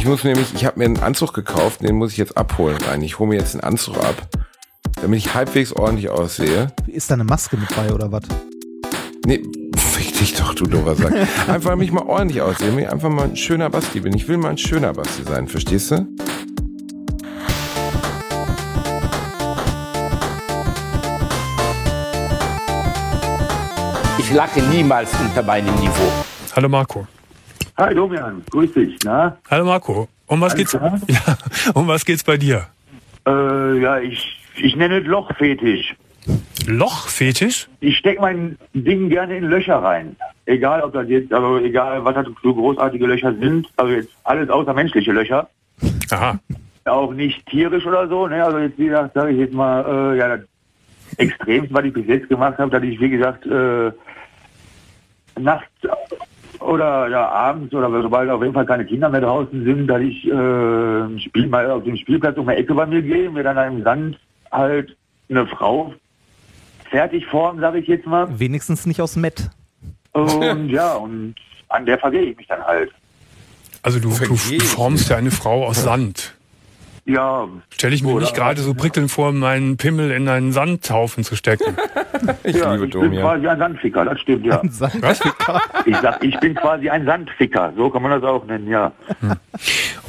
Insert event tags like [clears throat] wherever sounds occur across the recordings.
Ich muss nämlich, ich habe mir einen Anzug gekauft, den muss ich jetzt abholen rein. Ich hole mir jetzt einen Anzug ab, damit ich halbwegs ordentlich aussehe. Ist da eine Maske mit bei oder was? Nee, [laughs] fick dich doch, du doofer Sack. Einfach mich mal ordentlich aussehen, damit ich einfach mal ein schöner Basti bin. Ich will mal ein schöner Basti sein, verstehst du? Ich lache niemals unter meinem Niveau. Hallo Marco. Hi Domian, grüß dich. Na? Hallo Marco. Um was Alles geht's? klar? [laughs] Ja, um was geht's bei dir? Äh, ja, ich, ich nenne es Lochfetisch. Lochfetisch? Ich stecke mein Ding gerne in Löcher rein. Egal, ob das jetzt, also egal, was das so großartige Löcher sind. Also jetzt alles außer menschliche Löcher. Aha. Auch nicht tierisch oder so. Ne? Also jetzt, wie gesagt, sage ich jetzt mal, äh, ja, das Extremste, was ich bis jetzt gemacht habe, dass ich, wie gesagt, äh, nachts oder ja, abends oder sobald auf jeden Fall keine Kinder mehr draußen sind, dass ich äh, Spiel mal auf dem Spielplatz um die Ecke bei mir gehe, mir dann im Sand halt eine Frau fertig formen, sage ich jetzt mal. Wenigstens nicht aus Met. Und ja, und an der vergehe ich mich dann halt. Also du, du, formst ja eine Frau aus Sand. Ja, Stelle ich mir nicht gerade so prickelnd vor, meinen Pimmel in einen Sandhaufen zu stecken. [laughs] Ich ja liebe ich bin Domian. quasi ein Sandficker, das stimmt, ja. [laughs] Was? Ich sag, ich bin quasi ein Sandficker, so kann man das auch nennen, ja. Äh,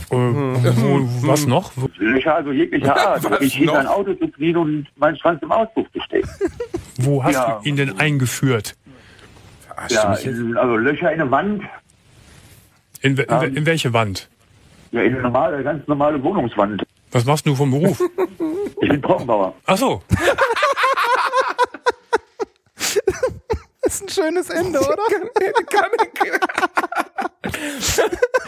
wo, was noch? Wo- Löcher also jeglicher [laughs] Art. Was ich hinter noch? ein Auto zu ziehen und meinen Schwanz im Auspuff zu stecken. Wo hast Ja. du ihn denn eingeführt? Ja, in, also Löcher in eine Wand, In, in, we- in welche Wand? ja, in eine normale, ganz normale Wohnungswand. Was machst du vom Beruf? Ich bin Trockenbauer. Ach so. Das ist ein schönes Ende, oder?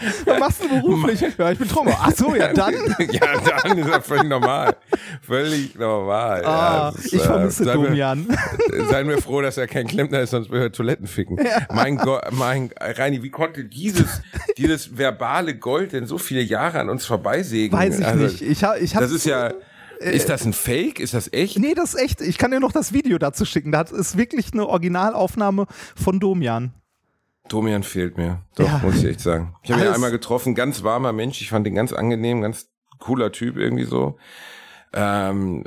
[laughs] Was machst du beruflich? Ja, ich bin Trommer. Ach so, ja, dann. [laughs] Ja, dann ist das völlig normal. Völlig normal. ja, Ah, das ist, ich äh, vermisse wir- Domian. [laughs] Seien wir froh, dass er kein Klempner ist, sonst würde er Toiletten ficken. Mein Gott, mein Reini, wie konnte dieses, dieses verbale Gold denn so viele Jahre an uns vorbeisägen? Weiß ich Also, nicht. Ich, ha, ich hab, Das ist ja, ist das ein Fake? Ist das echt? Nee, das ist echt. Ich kann dir noch das Video dazu schicken. Das ist wirklich eine Originalaufnahme von Domian. Domian fehlt mir. Doch, Ja. muss ich echt sagen. Ich habe ihn einmal getroffen, ganz warmer Mensch. Ich fand ihn ganz angenehm, ganz cooler Typ irgendwie so. Ähm,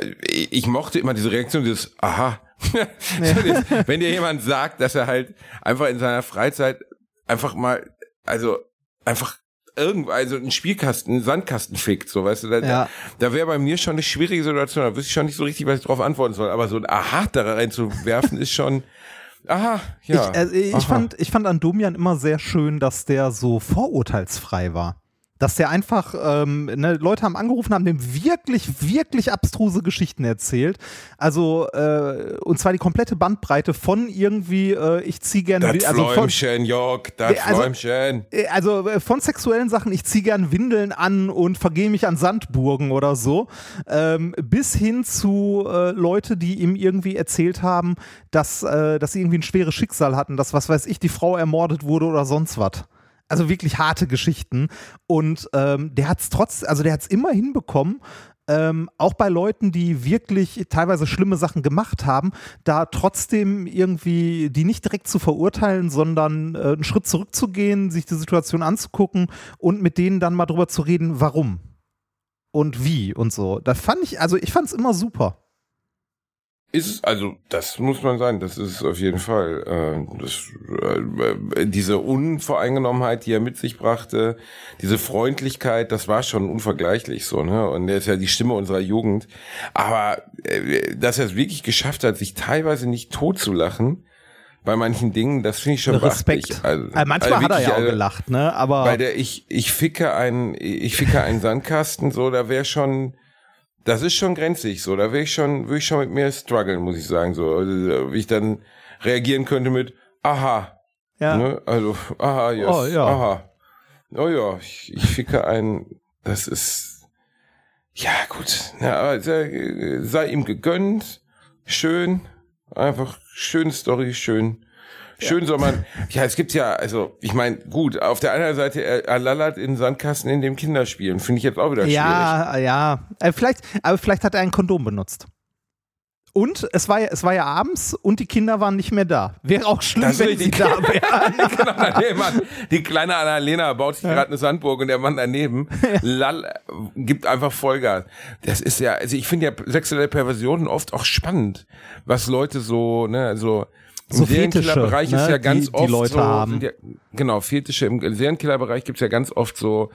äh, ich mochte immer diese Reaktion, dieses Aha. [laughs] Dieses, Wenn dir jemand sagt, dass er halt einfach in seiner Freizeit einfach mal, also einfach irgendwo, also einen Spielkasten, einen Sandkasten fickt, so weißt du, da, Ja. da wäre bei mir schon eine schwierige Situation, da wüsste ich schon nicht so richtig, was ich darauf antworten soll, aber so ein Aha da reinzuwerfen [laughs] ist schon, aha, ja. ich, also ich, fand, ich fand an Domian immer sehr schön, dass der so vorurteilsfrei war. Dass der einfach, ähm, ne, Leute haben angerufen, haben dem wirklich, wirklich abstruse Geschichten erzählt. Also, äh, und zwar die komplette Bandbreite von irgendwie, äh, ich zieh gerne, Das also Fläumchen, Jörg, das also- Fläumchen. Äh, Also äh, von sexuellen Sachen, ich ziehe gern Windeln an und vergehe mich an Sandburgen oder so, ähm, bis hin zu äh, Leute, die ihm irgendwie erzählt haben, dass, äh, dass sie irgendwie ein schweres Schicksal hatten, dass, was weiß ich, die Frau ermordet wurde oder sonst was. Also wirklich harte Geschichten. Und ähm, der hat es trotz, also der hat es immer hinbekommen, ähm, auch bei Leuten, die wirklich teilweise schlimme Sachen gemacht haben, da trotzdem irgendwie die nicht direkt zu verurteilen, sondern äh, einen Schritt zurückzugehen, sich die Situation anzugucken und mit denen dann mal drüber zu reden, warum und wie und so. Da fand ich, also ich fand es immer super. Ist also das muss man sagen, das ist auf jeden Fall. Äh, das, äh, diese Unvoreingenommenheit, die er mit sich brachte, diese Freundlichkeit, das war schon unvergleichlich so, ne? Und er ist ja die Stimme unserer Jugend. Aber äh, dass er es wirklich geschafft hat, sich teilweise nicht totzulachen bei manchen Dingen, das finde ich schon Respekt. Also, Äh, manchmal also hat er ja wirklich, auch also, gelacht, ne? Aber Bei der ich, ich ficke einen, ich ficke einen Sandkasten, so, da wäre schon, das ist schon grenzig, so, da wäre ich schon, würde ich schon mit mir strugglen, muss ich sagen, so, also, wie ich dann reagieren könnte mit, aha, ja. ne, also, aha, yes, Oh, ja. aha, oh ja, ich, ich ficke einen, das ist, ja, gut, ja, sei ihm gegönnt, schön, einfach, schöne Story, schön, Schön soll man, ja, es gibt ja, also, ich meine, gut, auf der anderen Seite, er, er lallert in Sandkasten in dem Kinderspielen, finde ich jetzt auch wieder schwierig. Ja, ja. Äh, vielleicht, aber vielleicht hat er ein Kondom benutzt. Und es war ja, es war ja abends und die Kinder waren nicht mehr da. Wäre auch schlimm, Das wenn sie da wären. [laughs] genau, daneben hat die kleine Annalena baut sich gerade eine Sandburg und der Mann daneben [laughs] lall, gibt einfach Vollgas. Das ist ja, also ich finde ja sexuelle Perversionen oft auch spannend, was Leute so, ne, also im So Serienkillerbereich Fetische, ist ja ne, ganz die- die oft Leute so, haben. ja, genau, Fetische im Serienkillerbereich gibt's ja ganz oft so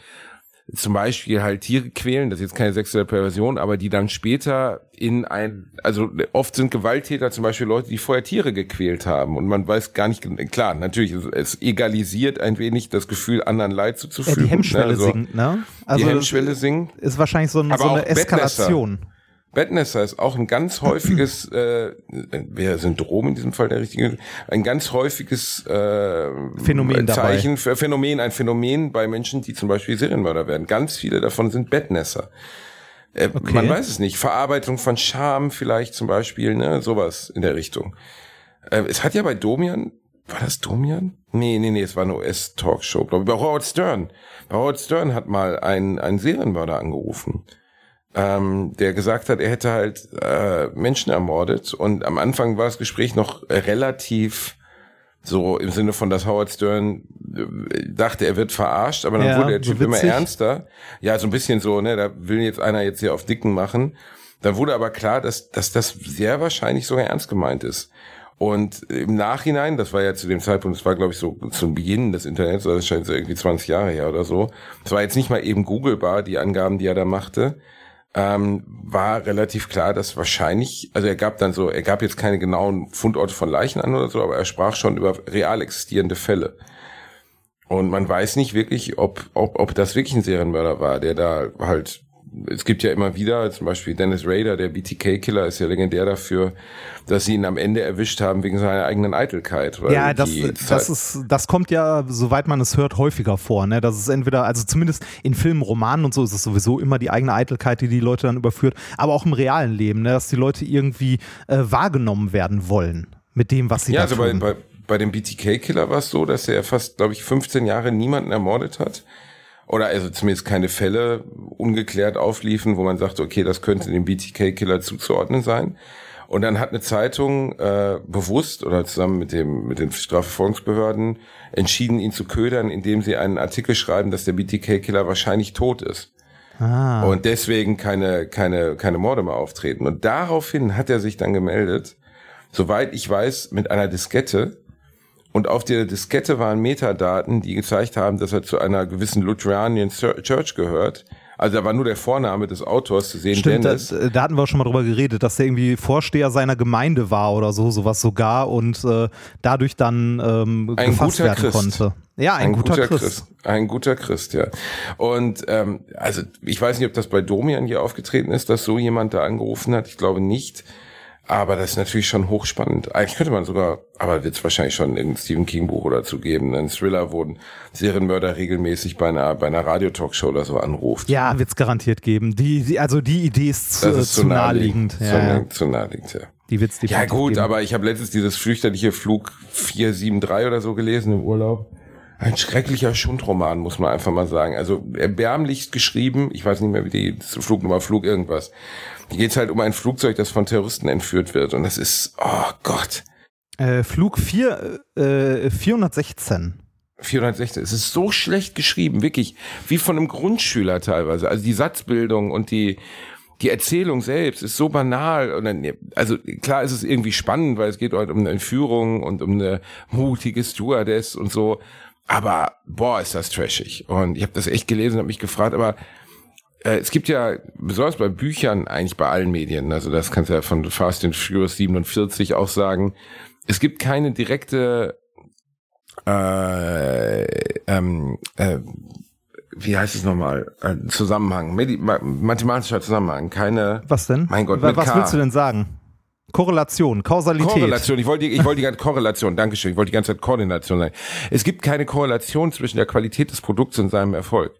zum Beispiel halt Tiere quälen, das ist jetzt keine sexuelle Perversion, aber die dann später in ein, also oft sind Gewalttäter zum Beispiel Leute, die vorher Tiere gequält haben und man weiß gar nicht, klar, natürlich, es, egalisiert ein wenig das Gefühl, anderen Leid Ja, zuzufügen. die Hemmschwelle ne? Also, sinkt, ne? die Hemmschwelle sinkt. ist wahrscheinlich so, ein, so eine auch Bettnässer. Bettnässer ist auch ein ganz häufiges, [clears throat] äh, Syndrom in diesem Fall der richtige, ein ganz häufiges äh, Phänomen dabei. Zeichen für Phänomen, ein Phänomen bei Menschen, die zum Beispiel Serienmörder werden. Ganz viele davon sind Bettnässer. Äh, Okay. Man weiß es nicht. Verarbeitung von Scham vielleicht zum Beispiel, ne, sowas in der Richtung. Äh, es hat ja bei Domian, war das Domian? Nee, nee, nee, es war eine US-Talkshow, glaube ich. Bei Howard Stern. Bei Howard Stern hat mal ein, ein Serienmörder angerufen ähm, der gesagt hat, er hätte halt äh, Menschen ermordet und am Anfang war das Gespräch noch relativ so im Sinne von, dass Howard Stern äh, dachte, er wird verarscht, aber dann Ja, wurde der so Typ immer witzig. ernster. Ja, so ein bisschen so, ne, da will jetzt einer jetzt hier auf Dicken machen. Dann wurde aber klar, dass, dass das sehr wahrscheinlich sogar ernst gemeint ist. Und im Nachhinein, das war ja zu dem Zeitpunkt, das war glaube ich so zum Beginn des Internets, also das scheint so irgendwie 20 Jahre her oder so. Es war jetzt nicht mal eben googlebar, die Angaben, die er da machte ähm, war relativ klar, dass wahrscheinlich, also er gab dann so, er gab jetzt keine genauen Fundorte von Leichen an oder so, aber er sprach schon über real existierende Fälle. Und man weiß nicht wirklich, ob, ob, ob das wirklich ein Serienmörder war, der da halt, es gibt ja immer wieder, zum Beispiel Dennis Rader, der BTK-Killer, ist ja legendär dafür, dass sie ihn am Ende erwischt haben wegen seiner eigenen Eitelkeit. Ja, das, das ist, das kommt ja, soweit man es hört, häufiger vor. Ne? Das ist entweder, also zumindest in Filmen, Romanen und so ist es sowieso immer die eigene Eitelkeit, die die Leute dann überführt, aber auch im realen Leben, ne? dass die Leute irgendwie äh, wahrgenommen werden wollen mit dem, was sie Ja, da also bei, tun. bei, bei dem BTK-Killer war es so, dass er fast, glaube ich, 15 Jahre niemanden ermordet hat. Oder also zumindest keine Fälle ungeklärt aufliefen, wo man sagte, okay, das könnte dem BTK-Killer zuzuordnen sein. Und dann hat eine Zeitung äh, bewusst oder zusammen mit dem mit den Strafverfolgungsbehörden entschieden, ihn zu ködern, indem sie einen Artikel schreiben, dass der BTK-Killer wahrscheinlich tot ist. ah. Und deswegen keine, keine, keine Morde mehr auftreten. Und daraufhin hat er sich dann gemeldet, soweit ich weiß, mit einer Diskette. Und auf der Diskette waren Metadaten, die gezeigt haben, dass er zu einer gewissen Lutheranian Church gehört. Also da war nur der Vorname des Autors zu sehen, Stimmt, da, Dennis. da hatten wir auch schon mal drüber geredet, dass der irgendwie Vorsteher seiner Gemeinde war oder so, sowas sogar und äh, dadurch dann ähm, Ein gefasst guter werden Christ. konnte. Ja, ein, guter, Christ. Ein guter Christ, ja. Und ähm, also ich weiß nicht, ob das bei Domian hier aufgetreten ist, dass so jemand da angerufen hat. Ich glaube nicht. Aber das ist natürlich schon hochspannend. Eigentlich könnte man sogar, aber wird es wahrscheinlich schon ein Stephen King Buch oder dazu geben, ein Thriller, wo ein Serienmörder regelmäßig bei einer, bei einer Radiotalkshow oder so anruft. Ja, wird's garantiert geben. Die, die, also die Idee ist zu, das ist zu naheliegend. Zu, Ja, ja. nah- zu naheliegend, ja. Die wird's Ja definitiv gut, geben. aber ich habe letztens dieses fürchterliche Flug 473 oder so gelesen im Urlaub. Ein schrecklicher Schundroman, muss man einfach mal sagen. Also erbärmlichst geschrieben. Ich weiß nicht mehr, wie die Flugnummer, Flug irgendwas. Hier geht's halt um ein Flugzeug, das von Terroristen entführt wird. Und das ist, oh Gott, Äh, Flug 4, äh, 416. 416. Es ist so schlecht geschrieben, wirklich, wie von einem Grundschüler teilweise. Also die Satzbildung und die, die Erzählung selbst ist so banal. Und dann, also klar ist es irgendwie spannend, weil es geht halt um eine Entführung und um eine mutige Stewardess und so. Aber boah, ist das trashig. Und ich habe das echt gelesen und habe mich gefragt, aber es gibt ja, besonders bei Büchern, eigentlich bei allen Medien, also das kannst du ja von Fast and Furious 47 auch sagen, es gibt keine direkte äh, ähm, äh, wie heißt es nochmal? Äh, Zusammenhang, Medi ma mathematischer Zusammenhang, keine Was denn? Mein Gott, Was K. willst du denn sagen? Korrelation, Kausalität. Korrelation. Ich wollte, ich wollte die ganze Korrelation. Dankeschön. Ich wollte die ganze Zeit Koordination sagen. Es gibt keine Korrelation zwischen der Qualität des Produkts und seinem Erfolg.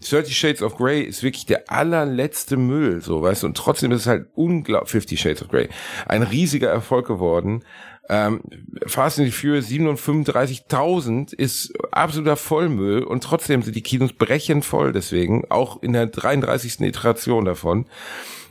30 Shades of Grey ist wirklich der allerletzte Müll, so, weißt du, und trotzdem ist es halt unglaublich, 50 Shades of Grey, ein riesiger Erfolg geworden. Ähm, Fast and Furious 735.000 ist absoluter Vollmüll und trotzdem sind die Kinos brechend voll deswegen, auch in der 33. Iteration davon.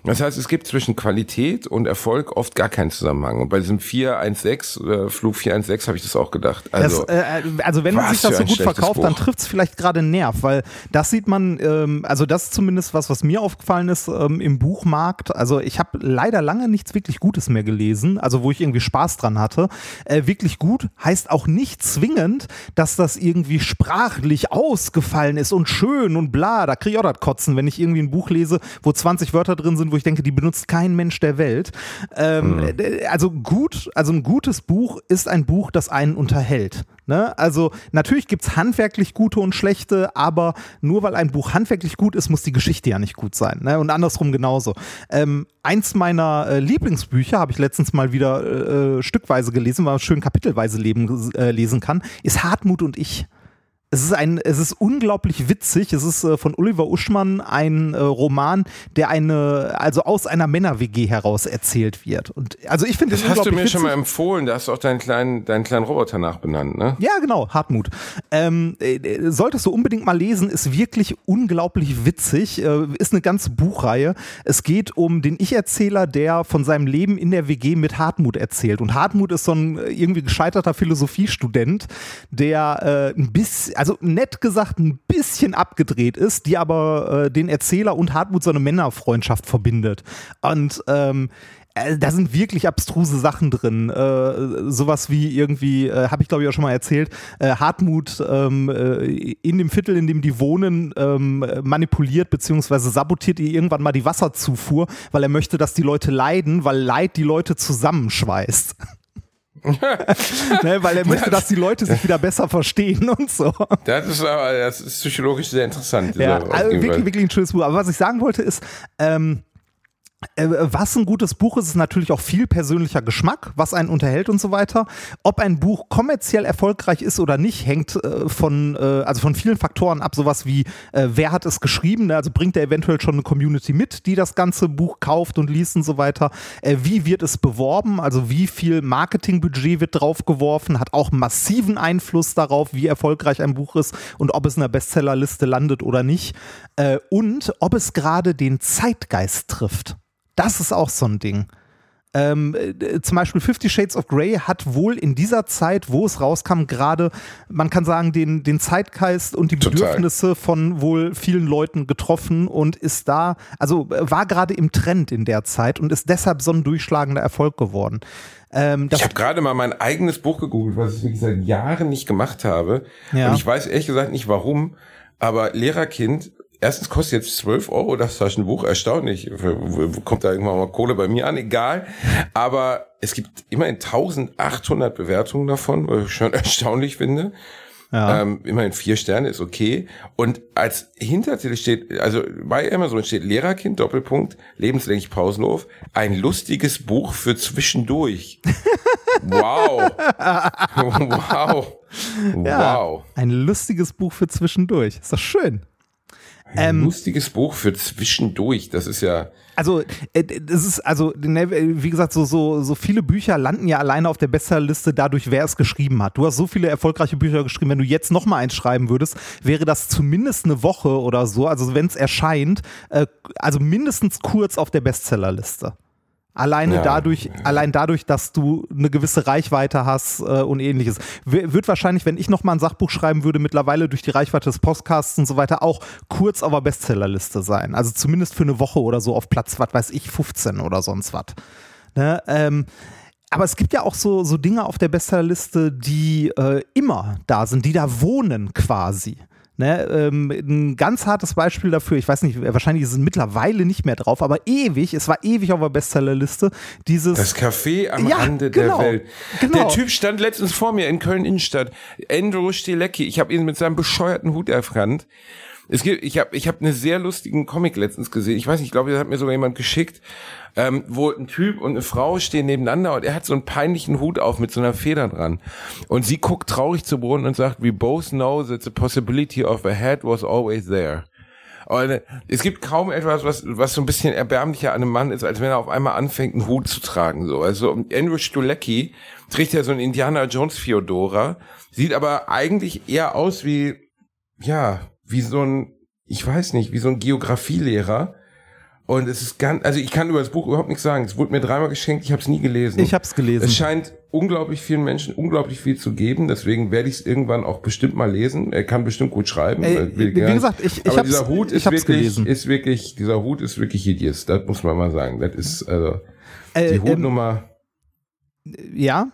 Das heißt, es gibt zwischen Qualität und Erfolg oft gar keinen Zusammenhang. Und bei diesem 416, äh, Flug 416 habe ich das auch gedacht. Also, das, äh, also wenn man sich das so gut verkauft, Buch. dann trifft es vielleicht gerade einen Nerv, weil das sieht man, ähm, also das ist zumindest was, was mir aufgefallen ist ähm, im Buchmarkt. Also ich habe leider lange nichts wirklich Gutes mehr gelesen, also wo ich irgendwie Spaß dran hatte. Äh, wirklich gut heißt auch nicht zwingend, dass das irgendwie sprachlich ausgefallen ist und schön und bla. Da kriege ich auch das Kotzen, wenn ich irgendwie ein Buch lese, wo 20 Wörter drin sind, wo ich denke, die benutzt kein Mensch der Welt. Ähm, mhm. Also gut, also ein gutes Buch ist ein Buch, das einen unterhält. Ne? Also natürlich gibt es handwerklich gute und schlechte, aber nur weil ein Buch handwerklich gut ist, muss die Geschichte ja nicht gut sein. Ne? Und andersrum genauso. Ähm, eins meiner äh, Lieblingsbücher, habe ich letztens mal wieder äh, äh stückweise gelesen, weil man schön kapitelweise leben, äh, lesen kann, ist Hartmut und ich. Es ist ein, es ist unglaublich witzig. Es ist äh, von Oliver Uschmann ein äh, Roman, der eine, also aus einer Männer-WG heraus erzählt wird. Und also ich finde das hast du mir witzig. schon mal empfohlen. Da hast du auch deinen kleinen, deinen kleinen Roboter nachbenannt, ne? Ja, genau, Hartmut. Ähm, äh, solltest du unbedingt mal lesen. Ist wirklich unglaublich witzig. Äh, ist eine ganze Buchreihe. Es geht um den Ich-Erzähler, der von seinem Leben in der WG mit Hartmut erzählt. Und Hartmut ist so ein äh, irgendwie gescheiterter Philosophiestudent, der äh, ein bisschen also nett gesagt ein bisschen abgedreht ist, die aber äh, den Erzähler und Hartmut so eine Männerfreundschaft verbindet. Und ähm, äh, da sind wirklich abstruse Sachen drin. Äh, sowas wie irgendwie, äh, habe ich glaube ich auch schon mal erzählt, äh, Hartmut ähm, äh, in dem Viertel, in dem die wohnen, ähm, manipuliert bzw. sabotiert ihr irgendwann mal die Wasserzufuhr, weil er möchte, dass die Leute leiden, weil Leid die Leute zusammenschweißt. Ne, weil er möchte, dass die Leute sich wieder besser verstehen und so. Das ist aber das ist psychologisch sehr interessant. Ja, also wirklich, wirklich ein schönes Buch. Aber was ich sagen wollte ist, ähm, äh, was ein gutes Buch ist, ist natürlich auch viel persönlicher Geschmack, was einen unterhält und so weiter. Ob ein Buch kommerziell erfolgreich ist oder nicht, hängt äh, von, äh, also von vielen Faktoren ab. Sowas wie, äh, wer hat es geschrieben? Ne? Also bringt er eventuell schon eine Community mit, die das ganze Buch kauft und liest und so weiter. Äh, wie wird es beworben? Also wie viel Marketingbudget wird draufgeworfen? Hat auch massiven Einfluss darauf, wie erfolgreich ein Buch ist und ob es in der Bestsellerliste landet oder nicht. Äh, und ob es gerade den Zeitgeist trifft. Das ist auch so ein Ding. Ähm, äh, zum Beispiel Fifty Shades of Grey hat wohl in dieser Zeit, wo es rauskam, gerade, man kann sagen, den, den Zeitgeist und die Bedürfnisse von wohl vielen Leuten getroffen und ist da, also äh, war gerade im Trend in der Zeit und ist deshalb so ein durchschlagender Erfolg geworden. Ähm, ich habe gerade mal mein eigenes Buch gegoogelt, was ich wirklich seit Jahren nicht gemacht habe. Ja. Und ich weiß ehrlich gesagt nicht warum, aber Lehrerkind erstens kostet jetzt 12 Euro das Taschenbuch, erstaunlich. Kommt da irgendwann mal Kohle bei mir an, egal. Aber es gibt immerhin 1800 Bewertungen davon, was ich schon [laughs] erstaunlich finde. Ja. Ähm, immerhin vier Sterne ist okay. Und als Hintertitel steht, also bei Amazon steht Lehrerkind, Doppelpunkt, lebenslänglich Pausenhof, ein lustiges Buch für zwischendurch. [laughs] wow. [laughs] wow. Ja, wow. Ein lustiges Buch für zwischendurch. Ist doch schön. Ein ähm, lustiges Buch für zwischendurch, das ist ja. Also, äh, das ist, also, ne, wie gesagt, so, so, so viele Bücher landen ja alleine auf der Bestsellerliste dadurch, wer es geschrieben hat. Du hast so viele erfolgreiche Bücher geschrieben, wenn du jetzt nochmal eins schreiben würdest, wäre das zumindest eine Woche oder so, also wenn es erscheint, äh, also mindestens kurz auf der Bestsellerliste. Alleine ja. dadurch, allein dadurch, dass du eine gewisse Reichweite hast äh, und ähnliches. W wird wahrscheinlich, wenn ich nochmal ein Sachbuch schreiben würde, mittlerweile durch die Reichweite des Podcasts und so weiter auch kurz auf der Bestsellerliste sein. Also zumindest für eine Woche oder so auf Platz, was weiß ich, 15 oder sonst was. Ne? Ähm, aber es gibt ja auch so, so Dinge auf der Bestsellerliste, die äh, immer da sind, die da wohnen quasi. Ne, ähm, ein ganz hartes Beispiel dafür, ich weiß nicht, wahrscheinlich ist es mittlerweile nicht mehr drauf, aber ewig, es war ewig auf der Bestsellerliste, dieses... Das Café am ja, Rande genau, der Welt. Genau. Der Typ stand letztens vor mir in Köln-Innenstadt, Andrew Stilecki, ich habe ihn mit seinem bescheuerten Hut erkannt. Es gibt, ich habe ich hab einen sehr lustigen Comic letztens gesehen, ich weiß nicht, ich glaube, das hat mir sogar jemand geschickt, ähm, wo ein Typ und eine Frau stehen nebeneinander und er hat so einen peinlichen Hut auf mit so einer Feder dran. Und sie guckt traurig zu Boden und sagt, we both know that the possibility of a head was always there. Und äh, es gibt kaum etwas, was, was so ein bisschen erbärmlicher an einem Mann ist, als wenn er auf einmal anfängt, einen Hut zu tragen. So. Also Andrew Stulecki trägt ja so einen Indiana Jones Fiodora, sieht aber eigentlich eher aus wie, ja, wie so ein, ich weiß nicht, wie so ein Geografielehrer, Und es ist ganz, also ich kann über das Buch überhaupt nichts sagen. Es wurde mir dreimal geschenkt, ich habe es nie gelesen. Ich habe es gelesen. Es scheint unglaublich vielen Menschen unglaublich viel zu geben, deswegen werde ich es irgendwann auch bestimmt mal lesen. Er kann bestimmt gut schreiben. Ey, wie gesagt, ich- ich Aber dieser Hut ist wirklich, gelesen. ist wirklich, dieser Hut ist wirklich hideous. Das muss man mal sagen. Das ist also Äh, die ähm, Hutnummer. ja.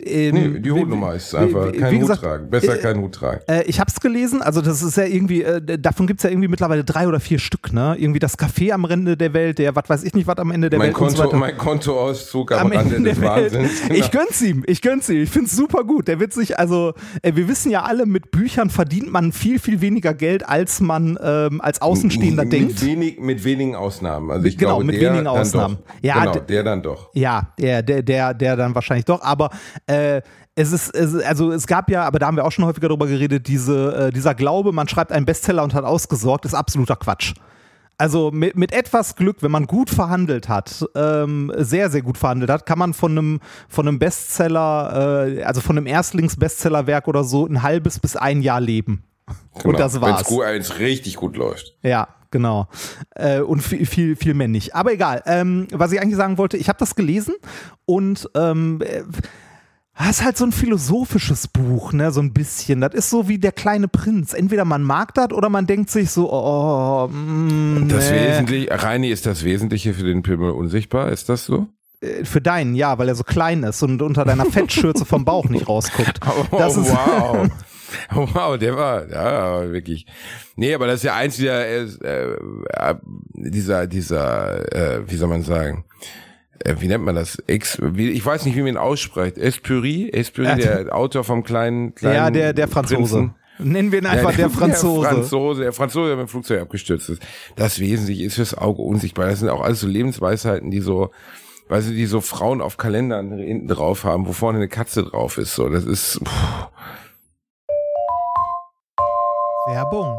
Ähm, nee, die Hutnummer ist einfach wie- kein wie Hut gesagt, tragen. Besser äh, keinen Hut tragen. Äh, ich hab's gelesen, also das ist ja irgendwie, äh, davon gibt's ja irgendwie mittlerweile drei oder vier Stück, ne? Irgendwie das Café am Ende der Welt, der, was weiß ich nicht, was am Ende der Mein Welt so Konto, weiter. mein Kontoauszug am, am Rande Ende des der Welt. Wahnsinns. Genau. Ich gönn's ihm, ich gönn's ihm. Ich find's super gut. Der wird sich, also, äh, wir wissen ja alle, mit Büchern verdient man viel, viel weniger Geld, als man ähm, als Außenstehender mit denkt. Wenig, mit wenigen Ausnahmen. Also ich Genau, glaube, mit wenigen Ausnahmen. Doch. Ja, genau, der dann doch. Ja, der, der, der, der dann wahrscheinlich doch, aber äh, es ist, es, also es gab ja, aber da haben wir auch schon häufiger drüber geredet, diese, äh, dieser Glaube, man schreibt einen Bestseller und hat ausgesorgt, ist absoluter Quatsch. Also mit, mit etwas Glück, wenn man gut verhandelt hat, ähm, sehr, sehr gut verhandelt hat, kann man von einem, von einem Bestseller, äh, also von einem Erstlings-Bestsellerwerk oder so, ein halbes bis ein Jahr leben. Und das Genau. War's. gut, wenn's richtig gut läuft. Ja, genau. Äh, und viel, viel, viel mehr nicht. Aber egal. Ähm, was ich eigentlich sagen wollte, ich habe das gelesen und ähm, äh, das ist halt so ein philosophisches Buch, ne, so ein bisschen. Das ist so wie der kleine Prinz. Entweder man mag das oder man denkt sich so, oh, mm, Das nee. Wesentliche, Reini, ist das Wesentliche für den Pimmel unsichtbar? Ist das so? Äh, Für deinen, ja, weil er so klein ist und unter deiner Fettschürze vom Bauch nicht rausguckt. [laughs] Oh, Das ist, wow. Oh, [laughs] wow, der war, ja, wirklich. Nee, aber das ist ja eins dieser, äh, äh, dieser, dieser, äh, wie soll man sagen, wie nennt man das? Ex, ich weiß nicht, wie man ihn ausspricht. Espuri? Espuri, Ja, der Autor vom kleinen, kleinen ja, der, der Franzose. Prinzen. Nennen wir ihn einfach Ja, der Franzose. Der [laughs] Franzose, der Franzose, der mit dem Flugzeug abgestürzt ist. Das Wesentliche ist fürs Auge unsichtbar. Das sind auch alles so Lebensweisheiten, die so, weißt du, die so Frauen auf Kalendern hinten drauf haben, wo vorne eine Katze drauf ist. So, das ist, pff, Werbung.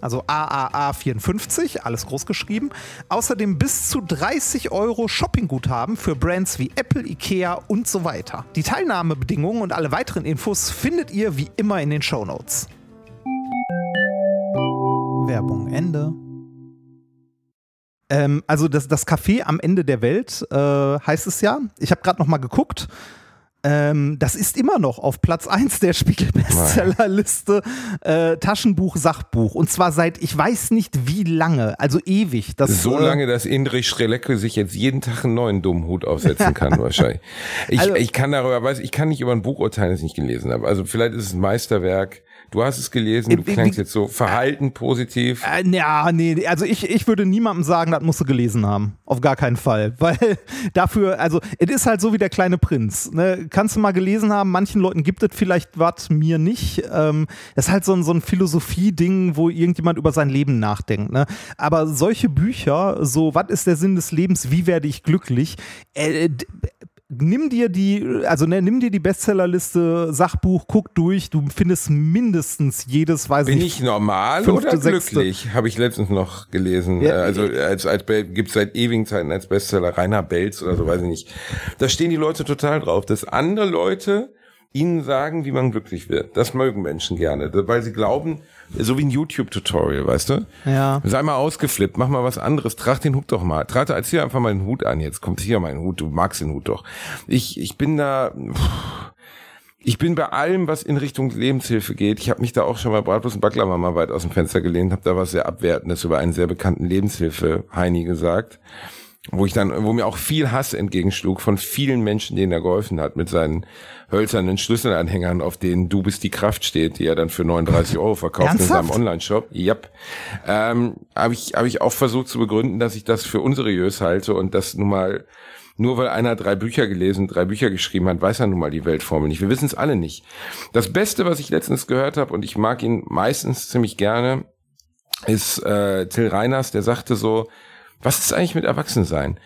also AAA54, alles groß geschrieben, außerdem bis zu 30 Euro Shoppingguthaben für Brands wie Apple, Ikea und so weiter. Die Teilnahmebedingungen und alle weiteren Infos findet ihr wie immer in den Shownotes. Werbung Ende. Ähm, also das, das Café am Ende der Welt äh, heißt es ja. Ich habe gerade noch mal geguckt. Ähm, das ist immer noch auf Platz 1 der Spiegel-Bestsellerliste äh, Taschenbuch, Sachbuch. Und zwar seit ich weiß nicht wie lange, also ewig. Das, So äh, lange, dass Indrich Strelecke sich jetzt jeden Tag einen neuen dummen Hut aufsetzen kann, [laughs] wahrscheinlich. Ich, Also- ich kann darüber, weiß, ich kann nicht über ein Buch urteilen, das ich nicht gelesen habe. Also vielleicht ist es ein Meisterwerk. Du hast es gelesen, du Äh, wie- jetzt so verhalten, positiv. Äh, ja, nee, also ich, ich würde niemandem sagen, das musst du gelesen haben. Auf gar keinen Fall. [laughs] Weil dafür, also, es ist halt so wie der kleine Prinz. Ne? Kannst du mal gelesen haben, manchen Leuten gibt es vielleicht was, mir nicht. Ähm, das ist halt so ein, so ein Philosophie-Ding, wo irgendjemand über sein Leben nachdenkt. Ne? Aber solche Bücher, so, was ist der Sinn des Lebens, wie werde ich glücklich? Äh, Nimm dir die, also ne, nimm dir die Bestsellerliste, Sachbuch, guck durch, du findest mindestens jedes, weiß Bin nicht, ich normal fünfte, oder glücklich? Habe ich letztens noch gelesen. Ja, Äh, also als, als gibt seit ewigen Zeiten als Bestseller Rainer Belz oder so, weiß ich nicht. Da stehen die Leute total drauf. Dass andere Leute ihnen sagen, wie man glücklich wird. Das mögen Menschen gerne, weil sie glauben, so wie ein YouTube-Tutorial, weißt du? Ja. Sei mal ausgeflippt, mach mal was anderes, trag den Hut doch mal. Trag, zieh einfach mal den Hut an, jetzt kommt hier mein Hut, du magst den Hut doch. Ich, ich bin da, pff, ich bin bei allem, was in Richtung Lebenshilfe geht. Ich habe mich da auch schon mal Bratwurst und Backler mal weit aus dem Fenster gelehnt, habe da was sehr Abwertendes über einen sehr bekannten Lebenshilfe-Heini gesagt wo ich dann, wo mir auch viel Hass entgegenschlug von vielen Menschen, denen er geholfen hat, mit seinen hölzernen Schlüsselanhängern, auf denen Du bist die Kraft steht, die er dann für 39 Euro verkauft Ernsthaft? in seinem Online-Shop. Yep. Ähm, habe ich, hab ich auch versucht zu begründen, dass ich das für unseriös halte und das nun mal, nur weil einer drei Bücher gelesen, drei Bücher geschrieben hat, weiß er nun mal die Weltformel nicht. Wir wissen es alle nicht. Das Beste, was ich letztens gehört habe, und ich mag ihn meistens ziemlich gerne, ist äh, Till Reiners, der sagte so, was ist eigentlich mit Erwachsensein?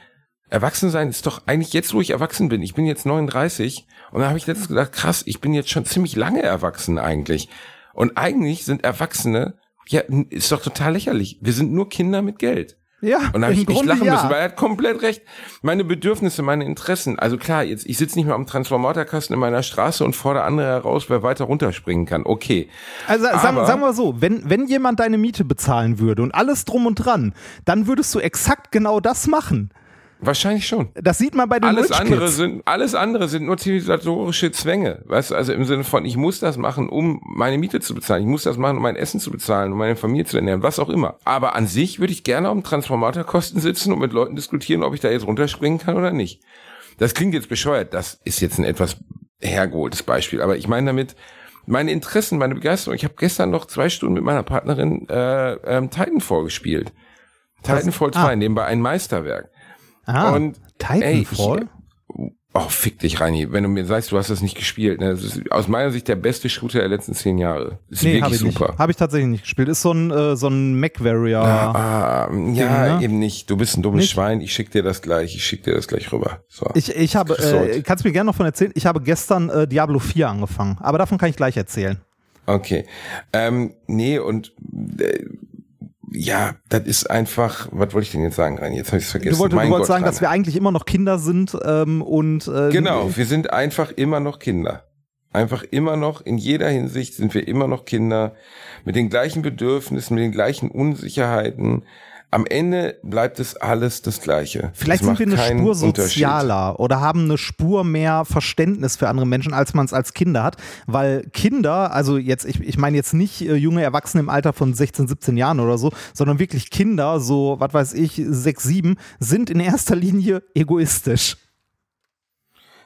Erwachsensein ist doch eigentlich jetzt, wo ich erwachsen bin. Ich bin jetzt 39 und da habe ich letztens gedacht, krass, ich bin jetzt schon ziemlich lange erwachsen eigentlich. Und eigentlich sind Erwachsene, ja, ist doch total lächerlich. Wir sind nur Kinder mit Geld. Ja, Und da habe ich echt lachen ja. müssen, weil er hat komplett recht. Meine Bedürfnisse, meine Interessen. Also klar, jetzt ich sitze nicht mehr am Transformatorkasten in meiner Straße und fordere andere heraus, wer weiter runterspringen kann. Okay. Also sagen, Aber- sagen wir so, wenn, wenn jemand deine Miete bezahlen würde und alles drum und dran, dann würdest du exakt genau das machen. Wahrscheinlich schon. Das sieht man bei den Alles Rich andere Kids. sind, alles andere sind nur zivilisatorische Zwänge. Weißt du, also im Sinne von, ich muss das machen, um meine Miete zu bezahlen. Ich muss das machen, um mein Essen zu bezahlen, um meine Familie zu ernähren, was auch immer. Aber an sich würde ich gerne am Transformatorkosten sitzen und mit Leuten diskutieren, ob ich da jetzt runterspringen kann oder nicht. Das klingt jetzt bescheuert. Das ist jetzt ein etwas hergeholtes Beispiel. Aber ich meine damit, meine Interessen, meine Begeisterung. Ich habe gestern noch zwei Stunden mit meiner Partnerin äh, ähm, Titanfall gespielt. Titanfall 2, ah. nebenbei ein Meisterwerk. Ah, Und Titanfall? Ey, ich, oh, fick dich, Reini. Wenn du mir sagst, du hast das nicht gespielt. Ne? Das ist aus meiner Sicht der beste Shooter der letzten zehn Jahre. Ist nee, wirklich ich super. Habe ich tatsächlich nicht gespielt. Ist so ein, äh, so ein MacVarrier. Ah, ja, ne? eben nicht. Du bist ein dummes Nicht? Schwein. Ich schick dir das gleich. Ich schick dir das gleich rüber. So. Ich, ich habe, äh, kannst du mir gerne noch von erzählen, ich habe gestern äh, Diablo 4 angefangen, aber davon kann ich gleich erzählen. Okay. Ähm, nee, und äh, ja, das ist einfach, was wollte ich denn jetzt sagen, Reini? Jetzt habe ich es vergessen. Du, wollt, du wolltest Gott, sagen, dass wir Rainer. eigentlich immer noch Kinder sind ähm, und äh, Genau, wir sind einfach immer noch Kinder. Einfach immer noch, in jeder Hinsicht sind wir immer noch Kinder mit den gleichen Bedürfnissen, mit den gleichen Unsicherheiten. Am Ende bleibt es alles das Gleiche. Vielleicht Es sind wir eine Spur sozialer oder haben eine Spur mehr Verständnis für andere Menschen, als man es als Kinder hat. Weil Kinder, also jetzt, ich, ich meine jetzt nicht äh, junge Erwachsene im Alter von 16, 17 Jahren oder so, sondern wirklich Kinder, so, was weiß ich, 6, 7, sind in erster Linie egoistisch.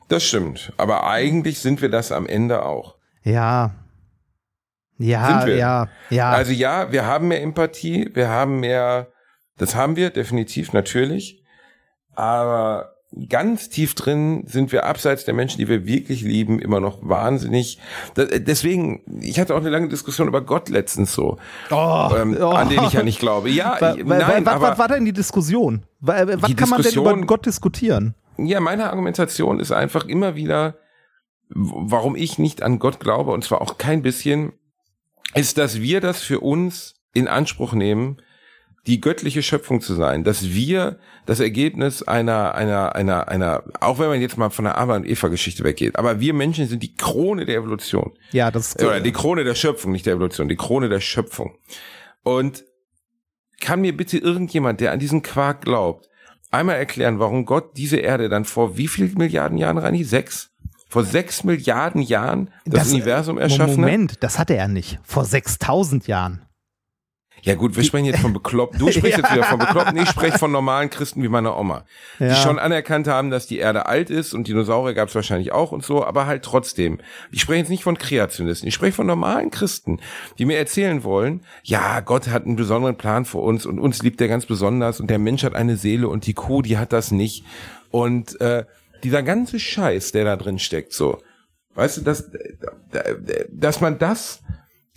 Das stimmt. Aber eigentlich sind wir das am Ende auch. Ja. Ja, ja, ja. Also ja, wir haben mehr Empathie, wir haben mehr, das haben wir definitiv, natürlich. Aber ganz tief drin sind wir abseits der Menschen, die wir wirklich lieben, immer noch wahnsinnig. Deswegen, ich hatte auch eine lange Diskussion über Gott letztens so, oh, ähm, oh. an den ich ja nicht glaube. Ja, Wa- wa- nein, wa- aber was war denn die Diskussion? Wa- Was Die kann man denn über Diskussion- Gott diskutieren? ja, meine Argumentation ist einfach immer wieder, warum ich nicht an Gott glaube, und zwar auch kein bisschen, ist, dass wir das für uns in Anspruch nehmen, die göttliche Schöpfung zu sein, dass wir das Ergebnis einer, einer, einer, einer, auch wenn man jetzt mal von der Adam und Eva-Geschichte weggeht, aber wir Menschen sind die Krone der Evolution. Ja, das ist Oder die Krone der Schöpfung, nicht der Evolution, die Krone der Schöpfung. Und kann mir bitte irgendjemand, der an diesen Quark glaubt, einmal erklären, warum Gott diese Erde dann vor wie viel Milliarden Jahren, Rani? Sechs? Vor sechs Milliarden Jahren das, Universum erschaffen hat? Moment, das hatte er nicht. Vor 6000 Jahren. Ja gut, wir sprechen jetzt von bekloppt. Du [laughs] sprichst jetzt wieder von bekloppten. Ich spreche von normalen Christen wie meine Oma, Ja. die schon anerkannt haben, dass die Erde alt ist und Dinosaurier gab es wahrscheinlich auch und so, aber halt trotzdem. Ich spreche jetzt nicht von Kreationisten. Ich spreche von normalen Christen, die mir erzählen wollen, ja, Gott hat einen besonderen Plan für uns und uns liebt er ganz besonders und der Mensch hat eine Seele und die Kuh, die hat das nicht. Und äh, dieser ganze Scheiß, der da drin steckt, so, weißt du, dass, dass man das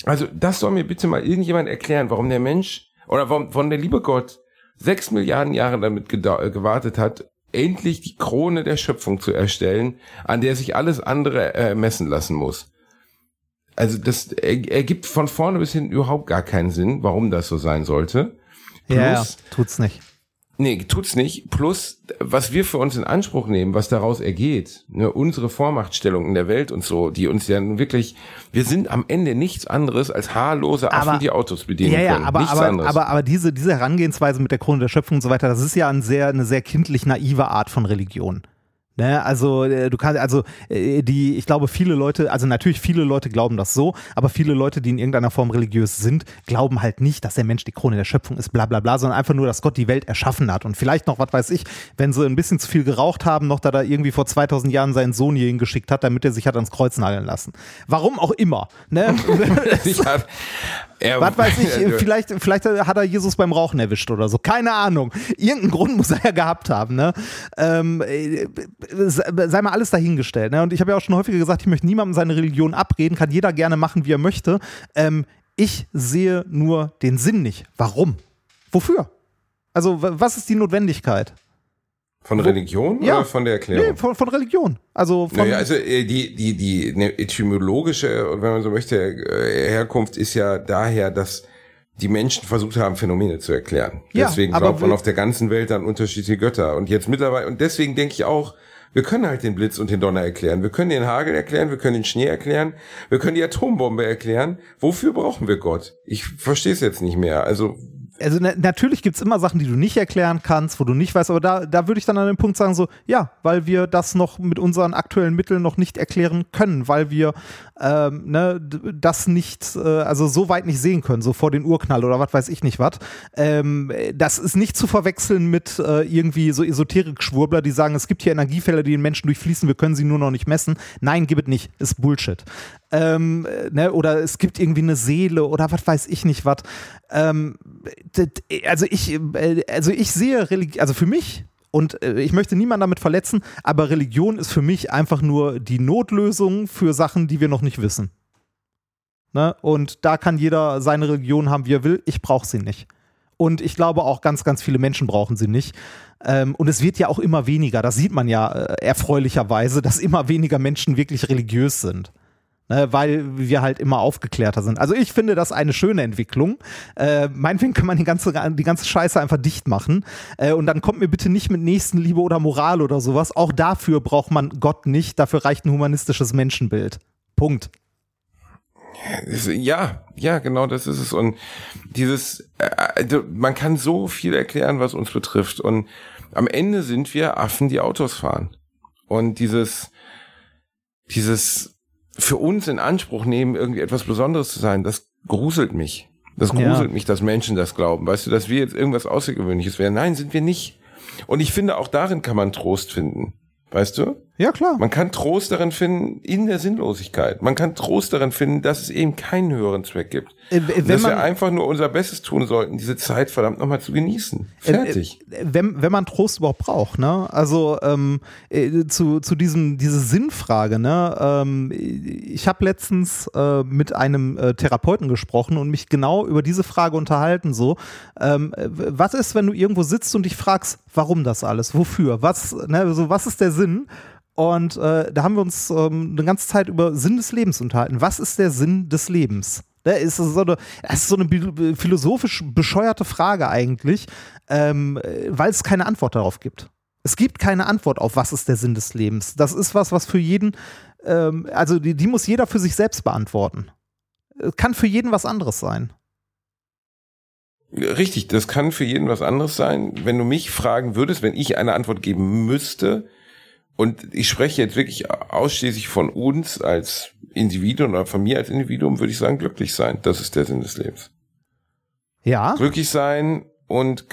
also das soll mir bitte mal irgendjemand erklären, warum der Mensch oder warum, warum der liebe Gott sechs Milliarden Jahre damit äh, gewartet hat, endlich die Krone der Schöpfung zu erstellen, an der sich alles andere äh, messen lassen muss. Also das er- ergibt von vorne bis hinten überhaupt gar keinen Sinn, warum das so sein sollte. Ja, ja, Plus, tut's nicht. Nee, tut's nicht. Plus, was wir für uns in Anspruch nehmen, was daraus ergeht, ne, unsere Vormachtstellung in der Welt und so, die uns ja nun wirklich, wir sind am Ende nichts anderes als haarlose Affen, Aber- die Autos bedienen Ja, ja, können. aber, nichts aber, anderes. aber, aber diese, diese Herangehensweise mit der Krone der Schöpfung und so weiter, das ist ja ein sehr, eine sehr kindlich naive Art von Religion. Ne, also äh, du kannst, also äh, die, ich glaube, viele Leute, also natürlich viele Leute glauben das so, aber viele Leute, die in irgendeiner Form religiös sind, glauben halt nicht, dass der Mensch die Krone der Schöpfung ist, bla bla bla, sondern einfach nur, dass Gott die Welt erschaffen hat. Und vielleicht noch, was weiß ich, wenn sie ein bisschen zu viel geraucht haben, noch da da irgendwie vor 2000 Jahren seinen Sohn hierhin geschickt hat, damit er sich hat ans Kreuz nageln lassen. Warum auch immer. Ne? [laughs] [laughs] Ich hab, er, Was weiß ich, [laughs] vielleicht, vielleicht hat er Jesus beim Rauchen erwischt oder so. Keine Ahnung. Irgendeinen Grund muss er ja gehabt haben. Ne? Ähm, äh, sei mal alles dahingestellt. Ne? Und ich habe ja auch schon häufiger gesagt, ich möchte niemandem seine Religion abreden, kann jeder gerne machen, wie er möchte. Ähm, ich sehe nur den Sinn nicht. Warum? Wofür? Also, was ist die Notwendigkeit? Von Religion Ja. oder von der Erklärung? Nee, von, von Religion. Also von. Naja, also äh, die, die, die etymologische, wenn man so möchte, äh, Herkunft ist ja daher, dass die Menschen versucht haben, Phänomene zu erklären. Ja, deswegen glaubt man auf der ganzen Welt an unterschiedliche Götter. Und jetzt mittlerweile, und deswegen denke ich auch, wir können halt den Blitz und den Donner erklären. Wir können den Hagel erklären, wir können den Schnee erklären, wir können die Atombombe erklären. Wofür brauchen wir Gott? Ich verstehe es jetzt nicht mehr. Also also na, natürlich gibt's immer Sachen, die du nicht erklären kannst, wo du nicht weißt, aber da, da würde ich dann an dem Punkt sagen, so, ja, weil wir das noch mit unseren aktuellen Mitteln noch nicht erklären können, weil wir ähm, ne, das nicht, äh, also so weit nicht sehen können, so vor den Urknall oder was weiß ich nicht was. Ähm, das ist nicht zu verwechseln mit äh, irgendwie so Esoterik-Schwurbler, die sagen, es gibt hier Energiefelder, die den Menschen durchfließen, wir können sie nur noch nicht messen. Nein, gibt es nicht, ist Bullshit. Ähm, äh, ne, oder es gibt irgendwie eine Seele oder was weiß ich nicht was. Ähm, also ich, äh, also ich sehe Religion, also für mich und äh, ich möchte niemanden damit verletzen, aber Religion ist für mich einfach nur die Notlösung für Sachen, die wir noch nicht wissen. Ne? Und da kann jeder seine Religion haben, wie er will. Ich brauche sie nicht. Und ich glaube auch ganz, ganz viele Menschen brauchen sie nicht. Ähm, und es wird ja auch immer weniger. Das sieht man ja äh, erfreulicherweise, dass immer weniger Menschen wirklich religiös sind. Ne, weil wir halt immer aufgeklärter sind. Also ich finde das eine schöne Entwicklung. Äh, meinetwegen kann man die ganze, die ganze Scheiße einfach dicht machen. Äh, und dann kommt mir bitte nicht mit Nächstenliebe oder Moral oder sowas. Auch dafür braucht man Gott nicht. Dafür reicht ein humanistisches Menschenbild. Punkt. Ja, ja, genau das ist es. Und dieses, äh, also man kann so viel erklären, was uns betrifft. Und am Ende sind wir Affen, die Autos fahren. Und dieses, dieses für uns in Anspruch nehmen, irgendwie etwas Besonderes zu sein, das gruselt mich. Das Ja. gruselt mich, dass Menschen das glauben. Weißt du, dass wir jetzt irgendwas Außergewöhnliches wären? Nein, sind wir nicht. Und ich finde, auch darin kann man Trost finden. Weißt du? Ja, klar. Man kann Trost darin finden, in der Sinnlosigkeit. Man kann Trost darin finden, dass es eben keinen höheren Zweck gibt. Äh, dass man- wir einfach nur unser Bestes tun sollten, diese Zeit verdammt nochmal zu genießen. Fertig. Äh, wenn, wenn man Trost überhaupt braucht, ne? Also ähm, äh, zu, zu diesem, diese Sinnfrage, ne? Ähm, ich habe letztens äh, mit einem äh, Therapeuten gesprochen und mich genau über diese Frage unterhalten. So, ähm, äh, was ist, wenn du irgendwo sitzt und dich fragst, warum das alles? Wofür? Was, ne? also, was ist der Sinn? Und äh, da haben wir uns ähm, eine ganze Zeit über Sinn des Lebens unterhalten. Was ist der Sinn des Lebens? Ne, ist so eine, das ist so eine philosophisch bescheuerte Frage eigentlich, ähm, äh, weil es keine Antwort darauf gibt. Es gibt keine Antwort auf, was ist der Sinn des Lebens. Das ist was, was für jeden, ähm, also die, die muss jeder für sich selbst beantworten. Kann für jeden was anderes sein. Richtig, das kann für jeden was anderes sein. Wenn du mich fragen würdest, wenn ich eine Antwort geben müsste, und ich spreche jetzt wirklich ausschließlich von uns als Individuum oder von mir als Individuum, würde ich sagen, glücklich sein. Das ist der Sinn des Lebens. Ja. Glücklich sein und,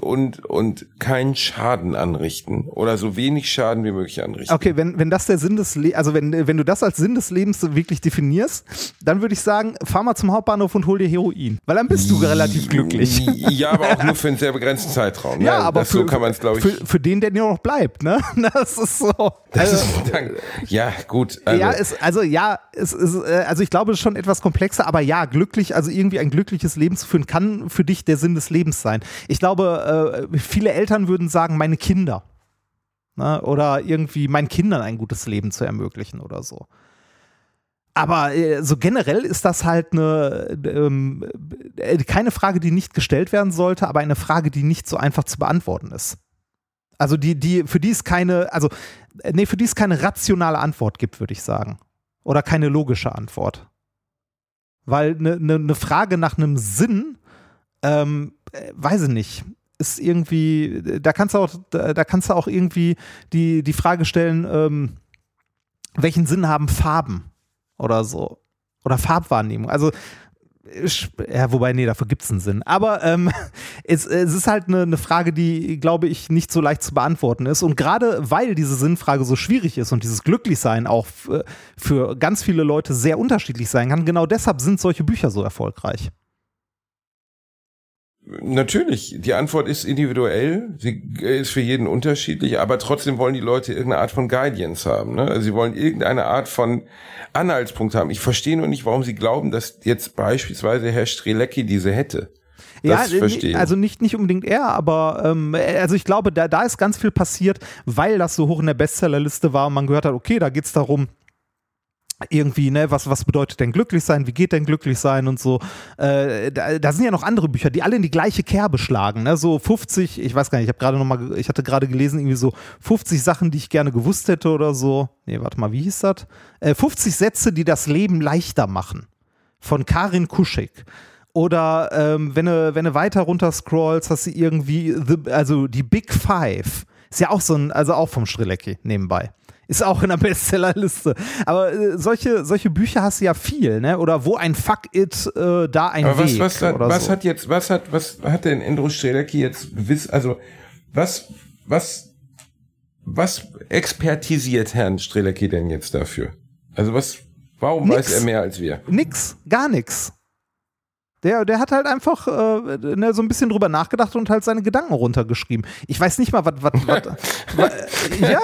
und, und keinen Schaden anrichten. Oder so wenig Schaden wie möglich anrichten. Okay, wenn, wenn das der Sinn des Lebens, also wenn, wenn du das als Sinn des Lebens wirklich definierst, dann würde ich sagen, fahr mal zum Hauptbahnhof und hol dir Heroin. Weil dann bist du relativ glücklich. [laughs] Ja, aber auch nur für einen sehr begrenzten Zeitraum. Ja, Nein, aber das, für, so kann man es, glaube ich. für, für den, der dir noch bleibt, ne? [laughs] Das ist so. das Also, ist, ja, gut. Also, ja, es, also ja, es ist, äh, also ich glaube, es ist schon etwas komplexer, aber ja, glücklich, also irgendwie ein glückliches Leben zu führen, kann für dich der Sinn des Lebens sein. Ich glaube, äh, viele Eltern würden sagen, meine Kinder. Ne? Oder irgendwie meinen Kindern ein gutes Leben zu ermöglichen oder so. Aber äh, so generell ist das halt eine ähm, äh, keine Frage, die nicht gestellt werden sollte, aber eine Frage, die nicht so einfach zu beantworten ist. Also die, die, für die es keine, also, äh, nee, für die es keine rationale Antwort gibt, würde ich sagen. Oder keine logische Antwort. Weil eine ne, ne Frage nach einem Sinn, ähm, äh, weiß ich nicht, ist irgendwie, da kannst du auch, da, kannst du auch irgendwie die, die Frage stellen, ähm, welchen Sinn haben Farben oder so? Oder Farbwahrnehmung. Also ja, wobei, nee, dafür gibt es einen Sinn. Aber ähm, [laughs] es, es, ist halt eine, eine, Frage, die, glaube ich, nicht so leicht zu beantworten ist. Und gerade weil diese Sinnfrage so schwierig ist und dieses Glücklichsein auch für ganz viele Leute sehr unterschiedlich sein kann, genau deshalb sind solche Bücher so erfolgreich. Natürlich, die Antwort ist individuell, sie ist für jeden unterschiedlich, aber trotzdem wollen die Leute irgendeine Art von Guidance haben. Ne? Also sie wollen irgendeine Art von Anhaltspunkt haben. Ich verstehe nur nicht, warum sie glauben, dass jetzt beispielsweise Herr Strelecki diese hätte. Das ja, verstehe. also nicht, nicht unbedingt er, aber ähm, also ich glaube, da, da ist ganz viel passiert, weil das so hoch in der Bestsellerliste war und man gehört hat, okay, da geht es darum, irgendwie, ne, was, was bedeutet denn glücklich sein, wie geht denn glücklich sein und so. Äh, da, da, sind ja noch andere Bücher, die alle in die gleiche Kerbe schlagen, ne? So 50, ich weiß gar nicht, ich habe gerade noch mal, ich hatte gerade gelesen, irgendwie so 50 Sachen, die ich gerne gewusst hätte oder so. Nee, warte mal, wie hieß das? Äh, 50 Sätze, die das Leben leichter machen. Von Karin Kuschik. Oder ähm, wenn du, wenn du weiter runter scrollst, hast du irgendwie, the, also die Big Five. Ist ja auch so ein, also auch vom Strilecki nebenbei. Ist auch in der Bestsellerliste. Aber äh, solche, solche Bücher hast du ja viel, ne? Oder wo ein Fuck it, äh, da ein Aber Weg. Was, was, was so. hat jetzt, was hat, was hat denn Andrew Strelecki jetzt gewiss, also was, was, was expertisiert Herrn Strelecki denn jetzt dafür? Also was, warum nix. weiß er mehr als wir? Nix, gar nix. Der, der hat halt einfach äh, ne, so ein bisschen drüber nachgedacht und halt seine Gedanken runtergeschrieben. Ich weiß nicht mal, was, [laughs] ja,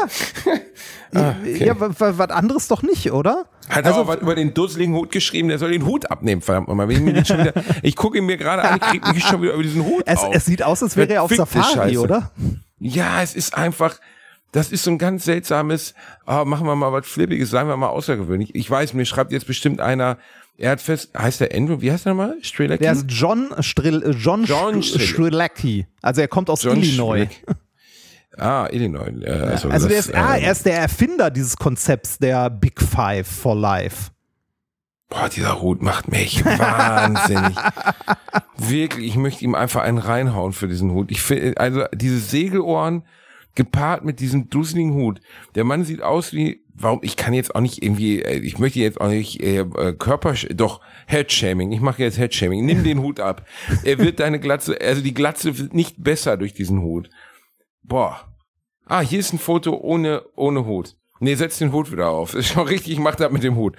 ah, okay. ja, was anderes doch nicht, oder? Hat also, auch was über den dusseligen Hut geschrieben, der soll den Hut abnehmen, verdammt mal. Ich, [laughs] ich gucke ihn mir gerade an, ich kriege mich schon wieder über diesen Hut es, auf. Es sieht aus, als wäre er auf Safari, oder? Ja, es ist einfach, das ist so ein ganz seltsames, oh, machen wir mal was Flippiges, sagen wir mal außergewöhnlich. Ich weiß, mir schreibt jetzt bestimmt einer, er hat fest, heißt der Andrew, wie heißt er nochmal? Strelecki? Der ist John, Stril, äh, John, John Strelecki. Also er kommt aus John Illinois. Ah, Illinois. Ja, also, also der ist, ah, er ist der Erfinder dieses Konzepts der Big Five for Life. Boah, dieser Hut macht mich wahnsinnig. [laughs] Wirklich, ich möchte ihm einfach einen reinhauen für diesen Hut. Ich finde, also diese Segelohren gepaart mit diesem dusseligen Hut. Der Mann sieht aus wie warum, ich kann jetzt auch nicht irgendwie, äh, ich möchte jetzt auch nicht äh, äh Körper, doch Headshaming, ich mache jetzt Headshaming, nimm den Hut ab. Er wird deine Glatze, also die Glatze wird nicht besser durch diesen Hut. Boah. Ah, hier ist ein Foto ohne, ohne Hut. Nee, setz den Hut wieder auf. [laughs] Ist schon richtig, ich mach das mit dem Hut.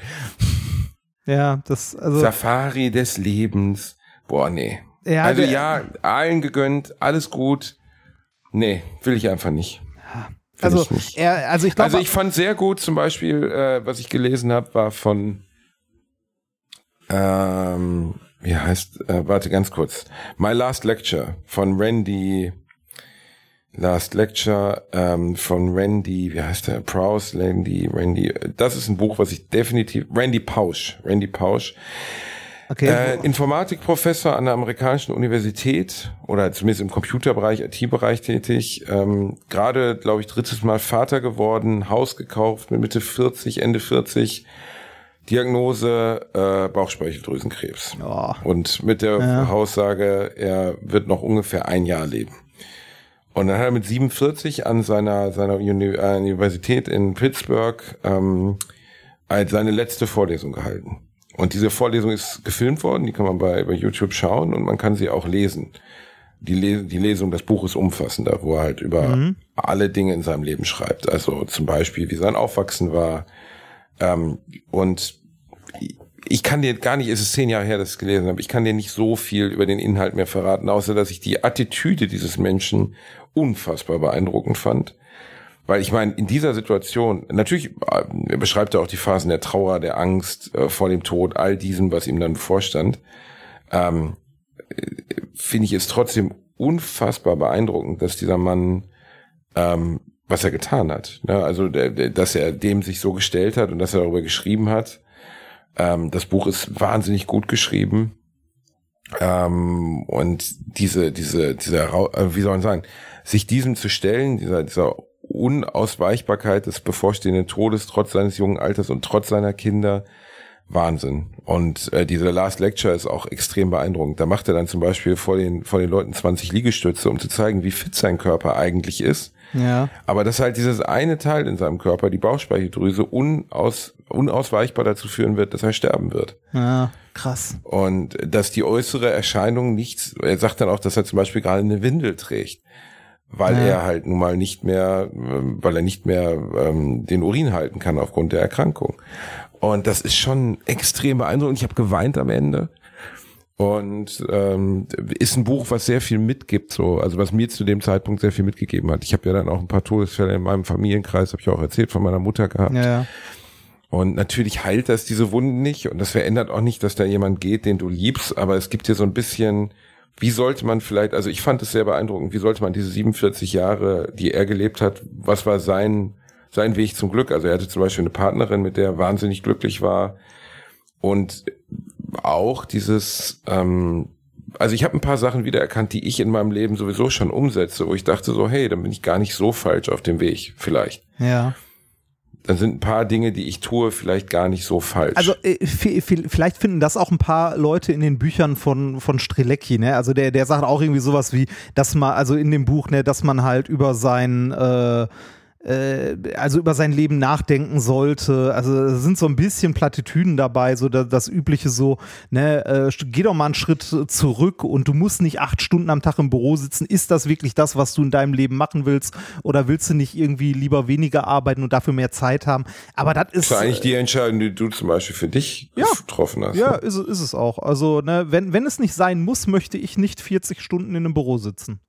Ja, das, also. Safari des Lebens. Boah, nee. Ja, also ja, allen gegönnt, alles gut. Nee, will ich einfach nicht. Ja. Also, er, also ich glaube. Also ich fand sehr gut zum Beispiel, äh, was ich gelesen habe, war von ähm, wie heißt, äh, warte ganz kurz. My Last Lecture von Randy Last Lecture ähm, von Randy, wie heißt der? Prowse, Randy, Randy. Das ist ein Buch, was ich definitiv, Randy Pausch, Randy Pausch. Okay. Äh, Informatikprofessor an der amerikanischen Universität oder zumindest im Computerbereich, IT-Bereich tätig. Ähm, Gerade, glaube ich, drittes Mal Vater geworden, Haus gekauft mit Mitte 40, Ende 40. Diagnose äh, Bauchspeicheldrüsenkrebs. Oh. Und mit der ja. Aussage, er wird noch ungefähr ein Jahr leben. Und dann hat er mit 47 an seiner, seiner Uni äh, Universität in Pittsburgh ähm, seine letzte Vorlesung gehalten. Und diese Vorlesung ist gefilmt worden, die kann man bei, bei YouTube schauen und man kann sie auch lesen. Die, Les die Lesung des Buches umfassender, wo er halt über mhm. alle Dinge in seinem Leben schreibt. Also zum Beispiel, wie sein Aufwachsen war. Ähm, und ich kann dir gar nicht, es ist zehn Jahre her, dass ich es gelesen habe, ich kann dir nicht so viel über den Inhalt mehr verraten, außer dass ich die Attitüde dieses Menschen unfassbar beeindruckend fand. Weil ich meine, in dieser Situation, natürlich äh, beschreibt er auch die Phasen der Trauer, der Angst äh, vor dem Tod, all diesem, was ihm dann bevorstand, ähm, finde ich es trotzdem unfassbar beeindruckend, dass dieser Mann, ähm, was er getan hat. Ne? Also, der, der, dass er dem sich so gestellt hat und dass er darüber geschrieben hat. Ähm, das Buch ist wahnsinnig gut geschrieben. Ähm, und diese, diese, dieser, äh, wie soll man sagen, sich diesem zu stellen, dieser, dieser Unausweichbarkeit des bevorstehenden Todes trotz seines jungen Alters und trotz seiner Kinder, Wahnsinn. Und äh, diese Last Lecture ist auch extrem beeindruckend. Da macht er dann zum Beispiel vor den, vor den Leuten 20 Liegestütze, um zu zeigen, wie fit sein Körper eigentlich ist. Ja. Aber dass halt dieses eine Teil in seinem Körper, die Bauchspeicheldrüse, unaus, unausweichbar dazu führen wird, dass er sterben wird. Ja, krass. Und dass die äußere Erscheinung nichts, er sagt dann auch, dass er zum Beispiel gerade eine Windel trägt, weil Ja. er halt nun mal nicht mehr, ähm, weil er nicht mehr ähm, den Urin halten kann aufgrund der Erkrankung. Und das ist schon extrem beeindruckend. Ich habe geweint am Ende. Und ähm, ist ein Buch, was sehr viel mitgibt, so, also was mir zu dem Zeitpunkt sehr viel mitgegeben hat. Ich habe ja dann auch ein paar Todesfälle in meinem Familienkreis, habe ich auch erzählt, von meiner Mutter gehabt. Ja, ja. Und natürlich heilt das diese Wunden nicht und das verändert auch nicht, dass da jemand geht, den du liebst, aber es gibt dir so ein bisschen, wie sollte man vielleicht, also ich fand es sehr beeindruckend, wie sollte man diese 47 Jahre, die er gelebt hat, was war sein, sein Weg zum Glück? Also er hatte zum Beispiel eine Partnerin, mit der er wahnsinnig glücklich war und auch dieses, ähm, also ich habe ein paar Sachen wiedererkannt, die ich in meinem Leben sowieso schon umsetze, wo ich dachte so, hey, dann bin ich gar nicht so falsch auf dem Weg, vielleicht Ja. Dann sind ein paar Dinge, die ich tue, vielleicht gar nicht so falsch. Also äh, vi- vi- vielleicht finden das auch ein paar Leute in den Büchern von von Strelecki, ne? Also der der sagt auch irgendwie sowas wie, dass man also in dem Buch, ne, dass man halt über sein äh, also über sein Leben nachdenken sollte. Also sind so ein bisschen Plattitüden dabei, so da, das übliche so, ne, äh, geh doch mal einen Schritt zurück und du musst nicht acht Stunden am Tag im Büro sitzen. Ist das wirklich das, was du in deinem Leben machen willst? Oder willst du nicht irgendwie lieber weniger arbeiten und dafür mehr Zeit haben? Aber das ist das war eigentlich die Entscheidung, die du zum Beispiel für dich Ja. getroffen hast. Ja, ne? ist, ist es auch. Also, ne, wenn, wenn es nicht sein muss, möchte ich nicht 40 Stunden in einem Büro sitzen.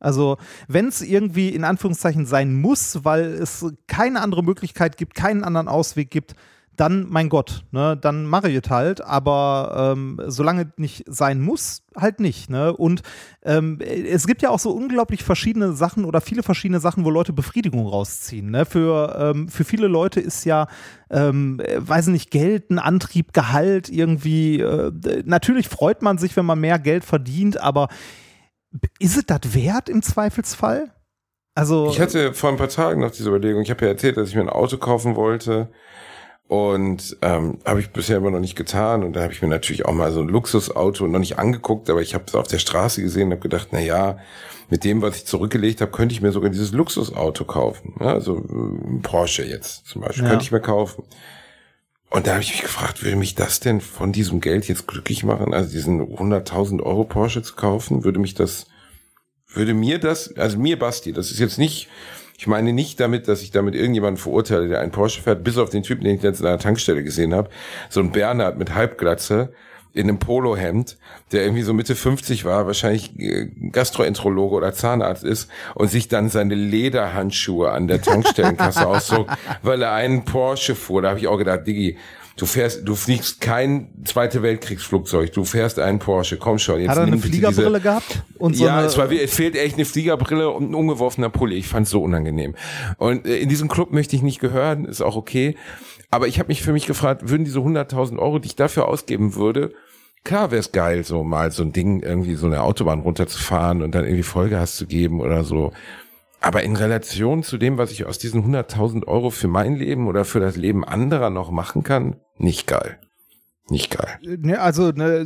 Also, wenn es irgendwie in Anführungszeichen sein muss, weil es keine andere Möglichkeit gibt, keinen anderen Ausweg gibt, dann, mein Gott, ne, dann mache ich es halt, aber ähm, solange es nicht sein muss, halt nicht. Ne? Und ähm, es gibt ja auch so unglaublich verschiedene Sachen oder viele verschiedene Sachen, wo Leute Befriedigung rausziehen. Ne? Für, ähm, für viele Leute ist ja, ähm, äh, weiß nicht, Geld, ein Antrieb, Gehalt irgendwie. Äh, natürlich freut man sich, wenn man mehr Geld verdient, aber ist es das wert im Zweifelsfall? Also, Ich hatte vor ein paar Tagen noch diese Überlegung. Ich habe ja erzählt, dass ich mir ein Auto kaufen wollte. Und ähm, habe ich bisher immer noch nicht getan. Und da habe ich mir natürlich auch mal so ein Luxusauto noch nicht angeguckt, aber ich habe es auf der Straße gesehen und habe gedacht, na ja, mit dem, was ich zurückgelegt habe, könnte ich mir sogar dieses Luxusauto kaufen. Ja, also ein Porsche jetzt zum Beispiel, Ja. könnte ich mir kaufen. Und da habe ich mich gefragt, würde mich das denn von diesem Geld jetzt glücklich machen? Also diesen 100.000 Euro Porsche zu kaufen, würde mich das, würde mir das, also mir Basti, das ist jetzt nicht, ich meine nicht damit, dass ich damit irgendjemanden verurteile, der einen Porsche fährt, bis auf den Typen, den ich jetzt in einer Tankstelle gesehen habe, so ein Bernhard mit Halbglatze in einem Polohemd, der irgendwie so Mitte 50 war, wahrscheinlich äh, Gastroenterologe oder Zahnarzt ist und sich dann seine Lederhandschuhe an der Tankstellenkasse [laughs] auszog, weil er einen Porsche fuhr. Da habe ich auch gedacht, Diggi, du fährst, du fliegst kein Zweite Weltkriegsflugzeug, du fährst einen Porsche, komm schon. Jetzt hat er eine bitte diese- Fliegerbrille gehabt? Und so ja, es, war, es fehlt echt eine Fliegerbrille und ein ungeworfener Pulli. Ich fand's so unangenehm. Und äh, in diesem Club möchte ich nicht gehören, ist auch okay. Aber ich habe mich für mich gefragt, würden diese 100.000 Euro, die ich dafür ausgeben würde, klar wäre es geil, so mal so ein Ding irgendwie so eine Autobahn runterzufahren und dann irgendwie Vollgas zu geben oder so. Aber in Relation zu dem, was ich aus diesen 100.000 Euro für mein Leben oder für das Leben anderer noch machen kann, nicht geil. Nicht geil. Ne, also, ne,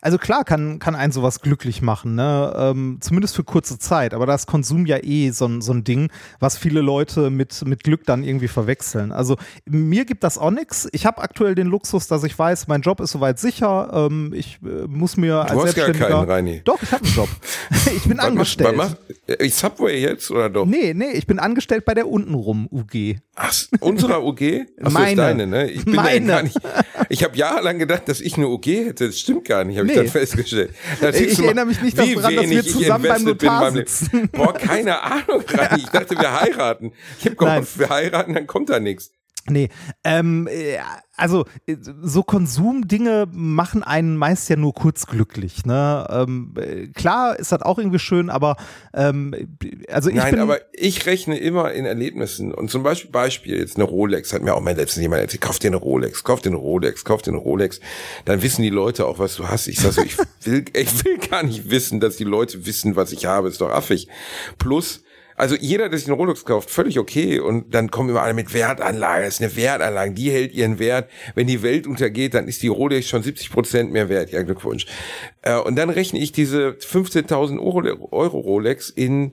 also klar kann, kann einen sowas glücklich machen, ne? Ähm, zumindest für kurze Zeit, aber da ist Konsum ja eh so, ein- so ein Ding, was viele Leute mit, mit Glück dann irgendwie verwechseln. Also mir gibt das auch nichts. Ich habe aktuell den Luxus, dass ich weiß, mein Job ist soweit sicher. Ähm, ich äh, muss mir als Du hast gar Selbstständiger. keinen, Reini. Doch, ich habe einen Job. [laughs] ich bin angestellt. machst- äh, Subway jetzt oder doch? Nee, nee, ich bin angestellt bei der untenrum UG. Ach, unserer UG? Ach, Meine. ist deine, ne? Ich bin da Meine. gar nicht. Ich habe jahrelang gedacht, dass ich eine UG hätte. Das stimmt gar nicht, habe Nee. ich dann festgestellt. Da Ich mal, erinnere mich nicht daran, dass wir zusammen beim bin Notar Leben. sitzen. Boah, keine Ahnung. Ich dachte, wir heiraten. Ich habe gehofft, wir heiraten, dann kommt da nichts. Nee, ähm, äh, also äh, so Konsumdinge machen einen meist ja nur kurz glücklich. Ne? Ähm, äh, klar ist das auch irgendwie schön, aber ähm, also ich Nein, aber ich rechne immer in Erlebnissen. Und zum Beispiel, Beispiel jetzt eine Rolex, hat mir auch mein letztens jemand erzählt, kauf dir eine Rolex, kauf dir eine Rolex, kauf dir eine Rolex. Dann wissen die Leute auch, was du hast. Ich sag so, ich [laughs] will, ich will gar nicht wissen, dass die Leute wissen, was ich habe. Ist doch affig. Plus, also jeder, der sich einen Rolex kauft, völlig okay. Und dann kommen immer alle mit Wertanlage. Das ist eine Wertanlage, die hält ihren Wert. Wenn die Welt untergeht, dann ist die Rolex schon 70 Prozent mehr wert. Ja, Glückwunsch. Äh, und dann rechne ich diese 15.000 Euro, Euro Rolex in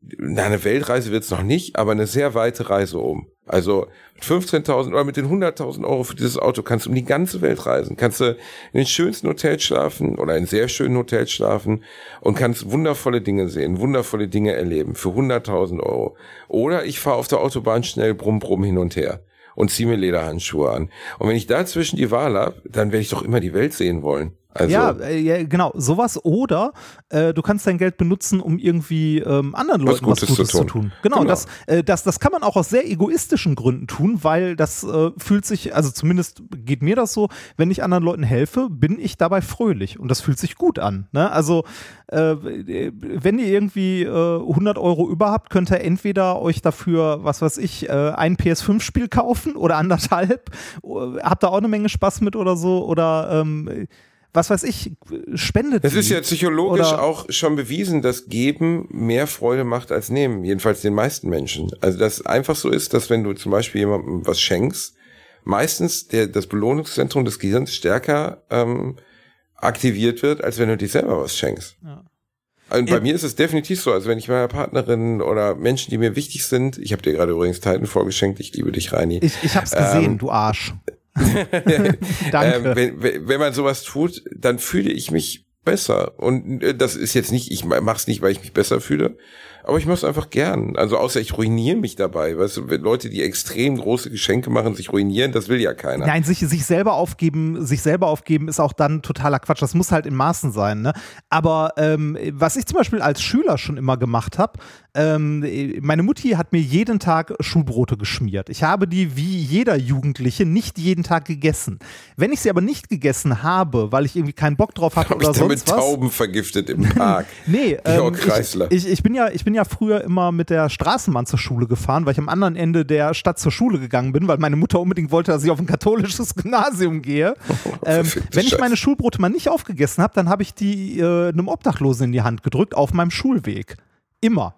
na, eine Weltreise wird's noch nicht, aber eine sehr weite Reise um. Also mit 15.000 oder mit den 100.000 Euro für dieses Auto kannst du um die ganze Welt reisen. Kannst du in den schönsten Hotels schlafen oder in sehr schönen Hotels schlafen und kannst wundervolle Dinge sehen, wundervolle Dinge erleben für 100.000 Euro. Oder ich fahre auf der Autobahn schnell brumm brumm hin und her und ziehe mir Lederhandschuhe an. Und wenn ich dazwischen die Wahl habe, dann werde ich doch immer die Welt sehen wollen. Also, ja, äh, ja, genau, sowas oder äh, du kannst dein Geld benutzen, um irgendwie ähm, anderen Leuten was Gutes, was Gutes zu, tun. zu, tun. Genau, genau. Das, äh, das, das kann man auch aus sehr egoistischen Gründen tun, weil das äh, fühlt sich, also zumindest geht mir das so, wenn ich anderen Leuten helfe, bin ich dabei fröhlich und das fühlt sich gut an. Ne? Also äh, wenn ihr irgendwie äh, 100 Euro über habt, könnt ihr entweder euch dafür, was weiß ich, äh, ein PS5-Spiel kaufen oder anderthalb, [laughs] habt da auch eine Menge Spaß mit oder so oder ähm, was weiß ich, spendet. Es ist ja psychologisch auch schon bewiesen, dass Geben mehr Freude macht als Nehmen, jedenfalls den meisten Menschen. Also das einfach so ist, dass wenn du zum Beispiel jemandem was schenkst, meistens der, das Belohnungszentrum des Gehirns stärker ähm, aktiviert wird, als wenn du dir selber was schenkst. Ja. Und bei mir ist es definitiv so, also wenn ich meiner Partnerin oder Menschen, die mir wichtig sind, ich habe dir gerade übrigens Titan vorgeschenkt, ich liebe dich, Reini. Ich, ich hab's gesehen, ähm, du Arsch. [laughs] Danke. Ähm, wenn, wenn man sowas tut, dann fühle ich mich besser. Und äh, das ist jetzt nicht, ich mach's nicht, weil ich mich besser fühle, aber ich mach's einfach gern. Also außer ich ruiniere mich dabei. Weißt du, Leute, die extrem große Geschenke machen, sich ruinieren, das will ja keiner. Nein, sich, sich selber aufgeben, sich selber aufgeben ist auch dann totaler Quatsch. Das muss halt in Maßen sein. Ne? Aber ähm, was ich zum Beispiel als Schüler schon immer gemacht habe, ähm, meine Mutti hat mir jeden Tag Schulbrote geschmiert. Ich habe die wie jeder Jugendliche nicht jeden Tag gegessen. Wenn ich sie aber nicht gegessen habe, weil ich irgendwie keinen Bock drauf hatte oder ich sonst mit was. Tauben vergiftet im Park. [laughs] nee, ähm, ich, ich, ich, bin ja, ich bin ja früher immer mit der Straßenbahn zur Schule gefahren, weil ich am anderen Ende der Stadt zur Schule gegangen bin, weil meine Mutter unbedingt wollte, dass ich auf ein katholisches [laughs] Gymnasium gehe. [laughs] ähm, wenn ich meine Schulbrote mal nicht aufgegessen habe, dann habe ich die äh, einem Obdachlosen in die Hand gedrückt auf meinem Schulweg. Immer.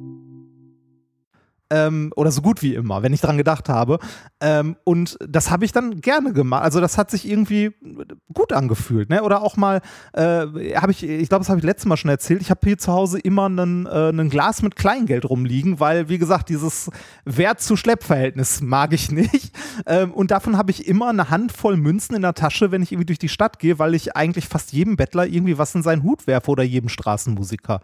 ähm, oder so gut wie immer, wenn ich dran gedacht habe. Ähm, und das habe ich dann gerne gemacht. Also das hat sich irgendwie gut angefühlt. Ne? Oder auch mal, äh, habe ich, ich glaube, das habe ich letztes Mal schon erzählt, ich habe hier zu Hause immer ein äh, Glas mit Kleingeld rumliegen, weil, wie gesagt, dieses Wert-zu-Schlepp-Verhältnis mag ich [laughs] nicht. Ähm, und davon habe ich immer eine Handvoll Münzen in der Tasche, wenn ich irgendwie durch die Stadt gehe, weil ich eigentlich fast jedem Bettler irgendwie was in seinen Hut werfe oder jedem Straßenmusiker.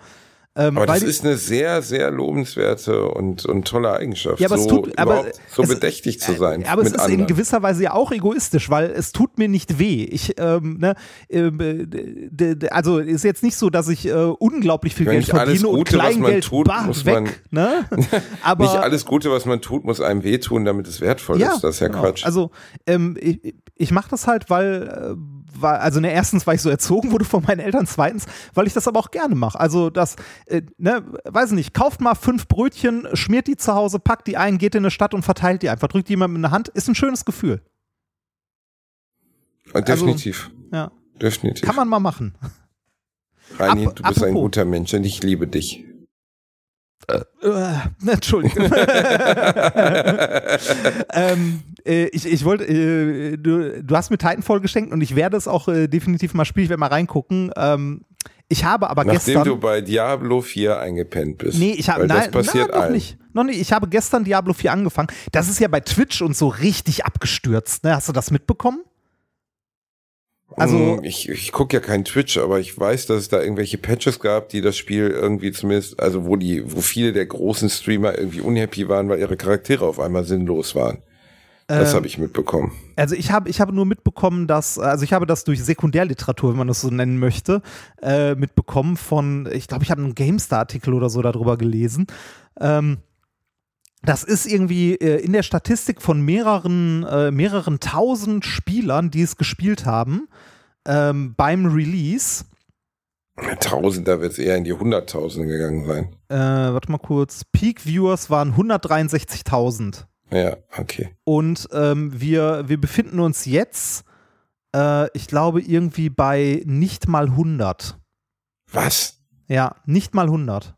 Ähm, Aber das ist eine sehr, sehr lobenswerte und, und tolle Eigenschaft, Ja, aber es so, tut- aber so es- bedächtig zu sein. Aber es ist anderen. in gewisser Weise ja auch egoistisch, weil es tut mir nicht weh. Ich, ähm, ne, ähm, äh, also ist jetzt nicht so, dass ich äh, unglaublich viel Ja, Geld verdiene und Gute, man Kleingeld tut, bah, muss weg. man- ne? [laughs] Aber Nicht alles Gute, was man tut, muss einem wehtun, damit es wertvoll ist. Das ist ja genau. Quatsch. Also ähm, ich, ich mache das halt, weil, äh, weil, also ne, erstens, weil ich so erzogen [laughs] wurde von meinen Eltern, zweitens, weil ich das aber auch gerne mache. Also das, äh, ne, weiß nicht, kauft mal fünf Brötchen, schmiert die zu Hause, packt die ein, geht in eine Stadt und verteilt die einfach, drückt die jemandem in die Hand, ist ein schönes Gefühl. Definitiv. Ja, Definitiv. kann man mal machen. Reini, Ap- du bist ein apropos. guter Mensch und ich liebe dich. Äh, Entschuldigung. [laughs] ähm, äh, ich, ich wollte, äh, du, du hast mir Titanfall geschenkt und ich werde es auch äh, definitiv mal spielen, ich werde mal reingucken. Ähm, ich habe aber Nachdem gestern. du bei Diablo 4 eingepennt bist. Nee, ich habe nein, das passiert nein, noch allen. nicht. Noch nicht. Ich habe gestern Diablo 4 angefangen. Das ist ja bei Twitch und so richtig abgestürzt. Ne? Hast du das mitbekommen? Also- Mm, ich, ich gucke ja kein Twitch, aber ich weiß, dass es da irgendwelche Patches gab, die das Spiel irgendwie zumindest, also wo die, wo viele der großen Streamer irgendwie unhappy waren, weil ihre Charaktere auf einmal sinnlos waren. Das Ähm, habe ich mitbekommen. Also ich habe ich habe nur mitbekommen, dass also ich habe das durch Sekundärliteratur, wenn man das so nennen möchte, äh, mitbekommen von ich glaube, ich habe einen GameStar-Artikel oder so darüber gelesen. Ähm, das ist irgendwie äh, in der Statistik von mehreren äh, mehreren tausend Spielern, die es gespielt haben ähm, beim Release. Tausend, da wird es eher in die Hunderttausende gegangen sein. Äh, warte mal kurz. Peak Viewers waren 163.000. Ja, okay. Und ähm, wir, wir befinden uns jetzt, äh, ich glaube, irgendwie bei nicht mal 100. Was? Ja, nicht mal 100.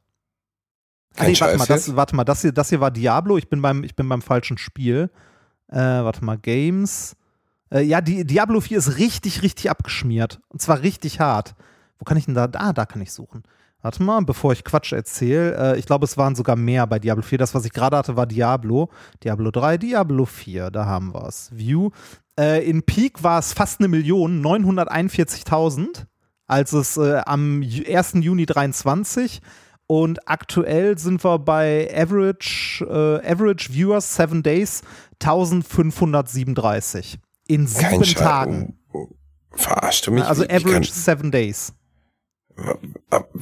Ah, Kein nee, warte mal, das, warte mal, das hier, das hier war Diablo. Ich bin beim, ich bin beim falschen Spiel. Äh, warte mal, Games. Äh, ja, die, Diablo 4 ist richtig, richtig abgeschmiert. Und zwar richtig hart. Wo kann ich denn da? Ah, da kann ich suchen. Warte mal, bevor ich Quatsch erzähle. Äh, ich glaube, es waren sogar mehr bei Diablo 4. Das, was ich gerade hatte, war Diablo. Diablo 3, Diablo 4, da haben wir es. View. Äh, in Peak war es fast eine Million, 941.000, als es äh, am Ju- 1. Juni 23 und aktuell sind wir bei Average, äh, Average Viewers 7 Days 1537 in sieben. Tagen. Oh, oh. Verarscht du mich? Also Wie- wie Average kann- 7 Days.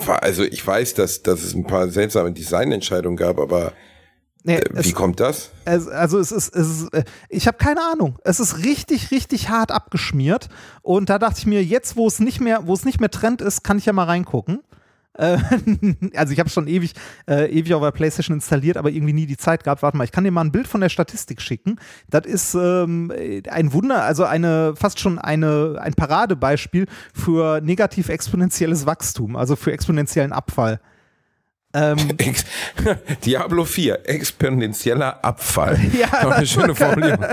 Also ich weiß, dass, dass es ein paar seltsame Designentscheidungen gab, aber Nee, äh, wie es, kommt das? es, also es ist, es ist äh, ich habe keine Ahnung. Es ist richtig, richtig hart abgeschmiert. Und da dachte ich mir, jetzt, wo es nicht mehr, wo es nicht mehr Trend ist, kann ich ja mal reingucken. Äh, [laughs] also ich habe schon ewig, äh, ewig auf der PlayStation installiert, aber irgendwie nie die Zeit gehabt. Warte mal, ich kann dir mal ein Bild von der Statistik schicken. Das ist ähm, ein Wunder, also eine fast schon eine, ein Paradebeispiel für negativ exponentielles Wachstum, also für exponentiellen Abfall. Ähm, [laughs] [laughs] Diablo 4, exponentieller Abfall. Ja, Aber eine schöne Formulierung.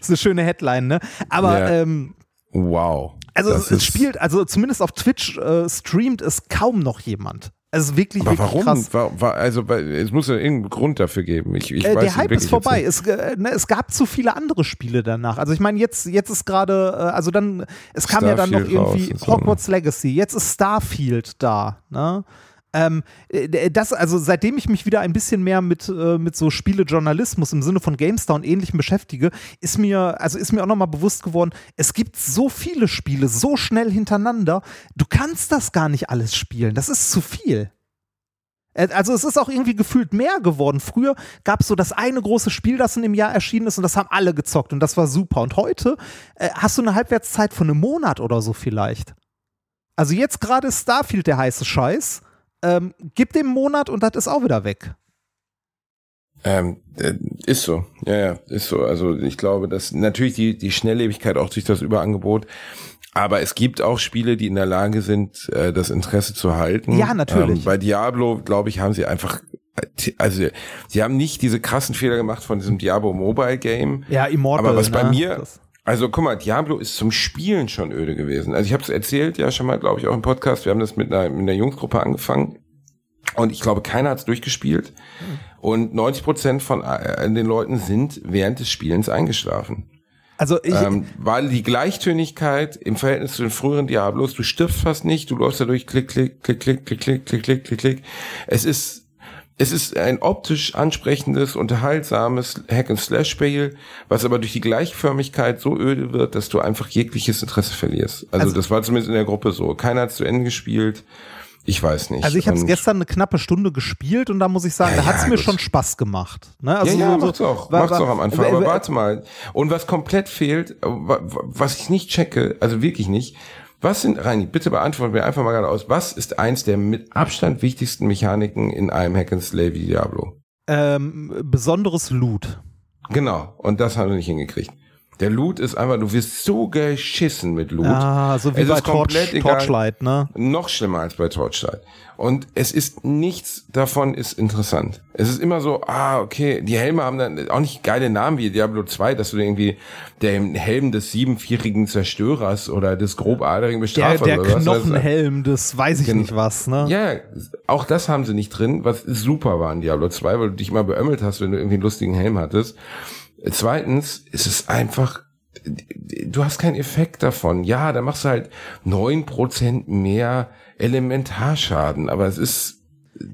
ist eine schöne Headline, ne? Aber Ja. ähm, Wow. Also Das es, spielt, also zumindest auf Twitch äh, streamt es kaum noch jemand. Es ist wirklich, Aber wirklich warum? krass. War, war, also, es muss ja irgendeinen Grund dafür geben. Ich, ich Äh, weiß der Hype ist vorbei. Es, äh, ne, es gab zu viele andere Spiele danach. Also ich meine, jetzt, jetzt ist gerade, äh, also dann, es kam ja dann noch Starfield irgendwie so, ne? Hogwarts Legacy. Jetzt ist Starfield da. Ne? Ähm, äh, das, also seitdem ich mich wieder ein bisschen mehr mit, äh, mit so Spielejournalismus im Sinne von GameStar und ähnlichem beschäftige, ist mir, also ist mir auch nochmal bewusst geworden, es gibt so viele Spiele so schnell hintereinander, du kannst das gar nicht alles spielen. Das ist zu viel. Äh, Also es ist auch irgendwie gefühlt mehr geworden. Früher gab es so das eine große Spiel, das in dem Jahr erschienen ist und das haben alle gezockt und das war super. Und heute äh, hast du eine Halbwertszeit von einem Monat oder so vielleicht. Also jetzt gerade ist Starfield der heiße Scheiß. Ähm, gib dem Monat und das ist auch wieder weg. Ähm, äh, ist so, ja, ja, ist so. Also ich glaube, dass natürlich die, die Schnelllebigkeit auch durch das Überangebot, aber es gibt auch Spiele, die in der Lage sind, äh, das Interesse zu halten. Ja, natürlich. Ähm, bei Diablo, glaube ich, haben sie einfach, also sie haben nicht diese krassen Fehler gemacht von diesem Diablo Mobile Game. Ja, Immortal. Aber was bei ne? mir, Das- also guck mal, Diablo ist zum Spielen schon öde gewesen. Also ich habe es erzählt, ja schon mal, glaube ich, auch im Podcast. Wir haben das mit einer, mit einer Jungsgruppe angefangen und ich glaube, keiner hat es durchgespielt. Und 90 Prozent von äh, den Leuten sind während des Spielens eingeschlafen. Also ich, ähm, weil die Gleichtönigkeit im Verhältnis zu den früheren Diablos, du stirbst fast nicht, du läufst dadurch klick, klick, klick, klick, klick, klick, klick, klick, klick, klick. Es ist es ist ein optisch ansprechendes, unterhaltsames Hack-and-Slash-Spiel, was aber durch die Gleichförmigkeit so öde wird, dass du einfach jegliches Interesse verlierst. Also, Also- das war zumindest in der Gruppe so. Keiner hat zu Ende gespielt. Ich weiß nicht. also ich habe es gestern eine knappe Stunde gespielt und da muss ich sagen, Ja, da hat es ja, mir gut. schon Spaß gemacht. Ne? Also ja, ja, so- macht's auch. wa- Macht's wa- auch am Anfang. Aber wa- warte mal. Und was komplett fehlt, wa- wa- was ich nicht checke, also wirklich nicht, was sind, Reini, bitte beantworten mir einfach mal gerade aus, was ist eins der mit Abstand wichtigsten Mechaniken in einem Hack and Slay wie Diablo? ähm, besonderes Loot. Genau. Und das haben wir nicht hingekriegt. Der Loot ist einfach, du wirst so geschissen mit Loot. Ah, so wie Es bei Torch. Torchlight, ne? Noch schlimmer als bei Torchlight. Und es ist nichts davon ist interessant. Es ist immer so, ah, okay, die Helme haben dann auch nicht geile Namen wie Diablo 2, dass du irgendwie der Helm des siebenvierigen Zerstörers oder des grobaderigen Der, Bestrafers der oder was. Knochenhelm, das weiß ich nicht was, ne? Ja, auch das haben sie nicht drin, was super war in Diablo 2, weil du dich immer beömmelt hast, wenn du irgendwie einen lustigen Helm hattest. Zweitens ist es einfach, du hast keinen Effekt davon. Ja, da machst du halt neun Prozent mehr Elementarschaden, aber es ist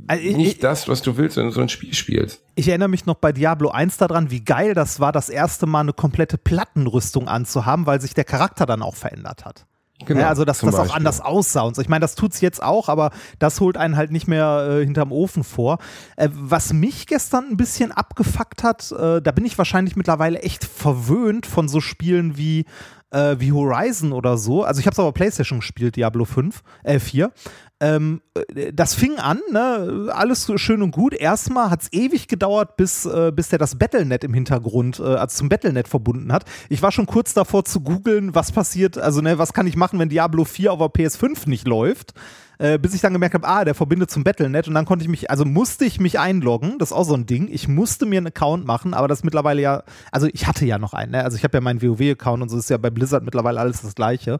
Also ich, nicht ich, das, was du willst, wenn du so ein Spiel spielst. ich erinnere mich noch bei Diablo 1 daran, wie geil das war, das erste Mal eine komplette Plattenrüstung anzuhaben, weil sich der Charakter dann auch verändert hat. Genau, ja, also dass das auch Beispiel. anders aussah und so. Ich meine, das tut's jetzt auch, aber das holt einen halt nicht mehr äh, hinterm Ofen vor. Äh, was mich gestern ein bisschen abgefuckt hat, äh, da bin ich wahrscheinlich mittlerweile echt verwöhnt von so Spielen wie äh, wie Horizon oder so. Also ich habe es aber PlayStation gespielt, Diablo 5, äh 4. Ähm, äh, das fing an, ne? alles schön und gut. Erstmal hat es ewig gedauert, bis, äh, bis der das Battlenet im Hintergrund, äh, also zum Battlenet verbunden hat. Ich war schon kurz davor zu googeln, was passiert, also ne, was kann ich machen, wenn Diablo 4 auf der PS5 nicht läuft. Äh, bis ich dann gemerkt habe, ah, der verbindet zum Battlenet und dann konnte ich mich, also musste ich mich einloggen, das ist auch so ein Ding. Ich musste mir einen Account machen, aber das mittlerweile ja, also ich hatte ja noch einen, ne? also ich habe ja meinen WoW-Account und so ist ja bei Blizzard mittlerweile alles das gleiche.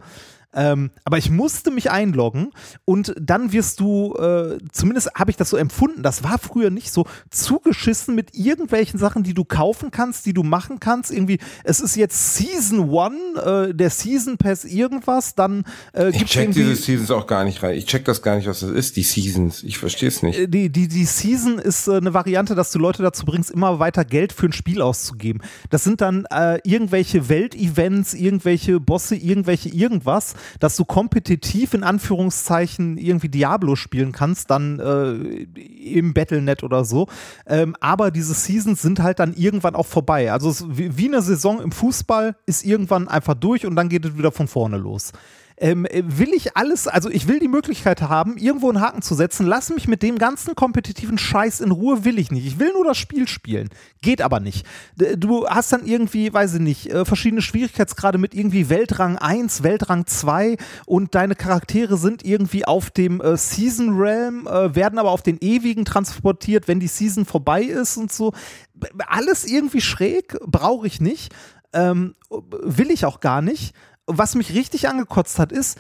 Ähm, aber ich musste mich einloggen und dann wirst du, äh, zumindest habe ich das so empfunden, das war früher nicht so, zugeschissen mit irgendwelchen Sachen, die du kaufen kannst, die du machen kannst. Irgendwie, es ist jetzt Season One, äh, der Season Pass irgendwas, dann äh, Ich gibt's check irgendwie diese Seasons auch gar nicht rein. Ich check das gar nicht, was das ist, die Seasons. Ich verstehe es nicht. Äh, die, die, die Season ist äh, eine Variante, dass du Leute dazu bringst, immer weiter Geld für ein Spiel auszugeben. Das sind dann äh, irgendwelche Weltevents, irgendwelche Bosse, irgendwelche irgendwas, dass du kompetitiv in Anführungszeichen irgendwie Diablo spielen kannst, dann äh, im Battlenet oder so. Ähm, aber diese Seasons sind halt dann irgendwann auch vorbei. Also es, wie, wie eine Saison im Fußball ist irgendwann einfach durch und dann geht es wieder von vorne los ähm, äh, will ich alles, also ich will die Möglichkeit haben, irgendwo einen Haken zu setzen. Lass mich mit dem ganzen kompetitiven Scheiß in Ruhe, will ich nicht. Ich will nur das Spiel spielen. Geht aber nicht. Du hast dann irgendwie, weiß ich nicht, äh, verschiedene Schwierigkeitsgrade mit irgendwie Weltrang 1, Weltrang 2 und deine Charaktere sind irgendwie auf dem äh, Season Realm, äh, werden aber auf den ewigen transportiert, wenn die Season vorbei ist und so. Alles irgendwie schräg, brauche ich nicht. Ähm, will ich auch gar nicht. Was mich richtig angekotzt hat, ist,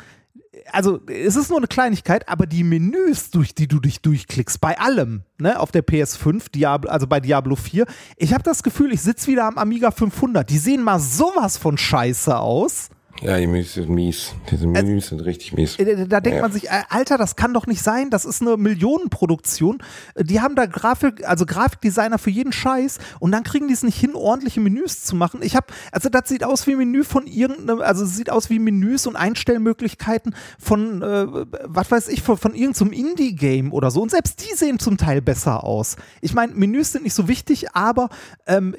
also es ist nur eine Kleinigkeit, aber die Menüs, durch die du dich durchklickst, bei allem, ne, auf der PS5, Diablo, also bei Diablo 4, ich habe das Gefühl, ich sitze wieder am Amiga 500. Die sehen mal sowas von scheiße aus. Ja, die Menüs sind mies. Diese Menüs sind richtig mies. Äh, Da denkt Ja. man sich, äh, Alter, das kann doch nicht sein. Das ist eine Millionenproduktion. Äh, Die haben da Grafik, also Grafikdesigner für jeden Scheiß und dann kriegen die es nicht hin, ordentliche Menüs zu machen. Ich habe, also das sieht aus wie Menü von irgendeinem, also sieht aus wie Menüs und Einstellmöglichkeiten von, äh, was weiß ich, von, von irgendeinem Indie-Game oder so. Und selbst die sehen zum Teil besser aus. Ich meine, Menüs sind nicht so wichtig, aber ähm,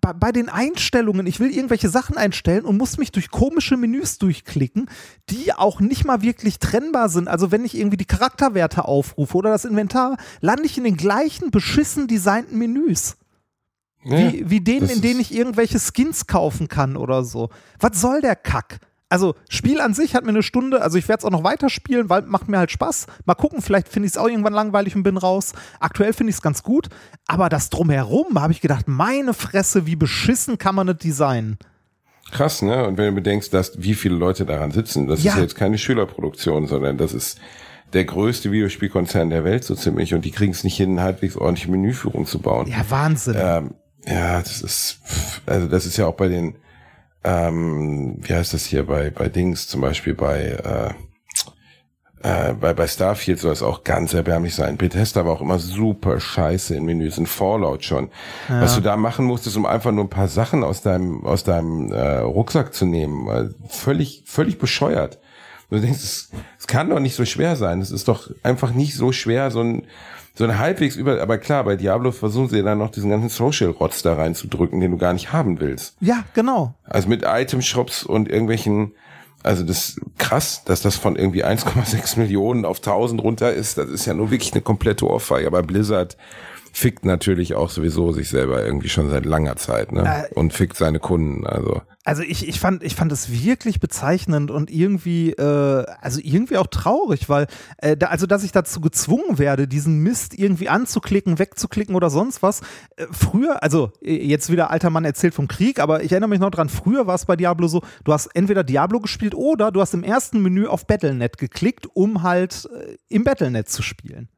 bei, bei den Einstellungen, ich will irgendwelche Sachen einstellen und muss mich durch komische Menüs durchklicken, die auch nicht mal wirklich trennbar sind. Also wenn ich irgendwie die Charakterwerte aufrufe oder das Inventar, lande ich in den gleichen beschissen designten Menüs. Wie, wie denen, in denen ich irgendwelche Skins kaufen kann oder so. Was soll der Kack? Also, Spiel an sich hat mir eine Stunde, also ich werde es auch noch weiterspielen, weil macht mir halt Spaß. Mal gucken, vielleicht finde ich es auch irgendwann langweilig und bin raus. Aktuell finde ich es ganz gut, aber das drumherum habe ich gedacht, meine Fresse, wie beschissen kann man das designen? Krass, ne? Und wenn du bedenkst, dass wie viele Leute daran sitzen, das Ja. ist ja jetzt keine Schülerproduktion, sondern das ist der größte Videospielkonzern der Welt so ziemlich und die kriegen es nicht hin, halbwegs ordentliche Menüführung zu bauen. Ja, Wahnsinn. Ähm, ja, das ist, also das ist ja auch bei den ähm, wie heißt das hier bei, bei Dings, zum Beispiel bei, äh, äh, bei, bei Starfield soll es auch ganz erbärmlich sein. Bethesda war auch immer super scheiße in Menüs, in Fallout schon. Ja. Was du da machen musstest, um einfach nur ein paar Sachen aus deinem, aus deinem äh, Rucksack zu nehmen, äh, völlig, völlig bescheuert. Und du denkst, es, es kann doch nicht so schwer sein. Es ist doch einfach nicht so schwer, so ein, so ein halbwegs über, aber klar, bei Diablo versuchen sie dann noch diesen ganzen Social-Rotz da reinzudrücken, den du gar nicht haben willst. Ja, genau. Also mit Item-Shops und irgendwelchen, also das ist krass, dass das von irgendwie 1,6 Millionen auf 1000 runter ist. Das ist ja nur wirklich eine komplette Ohrfeige. Aber Blizzard fickt natürlich auch sowieso sich selber irgendwie schon seit langer Zeit, ne? Äh, und fickt seine Kunden. Also Also ich, ich fand ich fand es wirklich bezeichnend und irgendwie äh, also irgendwie auch traurig, weil äh, da, also dass ich dazu gezwungen werde, diesen Mist irgendwie anzuklicken, wegzuklicken oder sonst was. Äh, früher, also äh, jetzt wieder alter Mann erzählt vom Krieg, aber ich erinnere mich noch dran. Früher war es bei Diablo so, du hast entweder Diablo gespielt oder du hast im ersten Menü auf Battlenet geklickt, um halt äh, im Battlenet zu spielen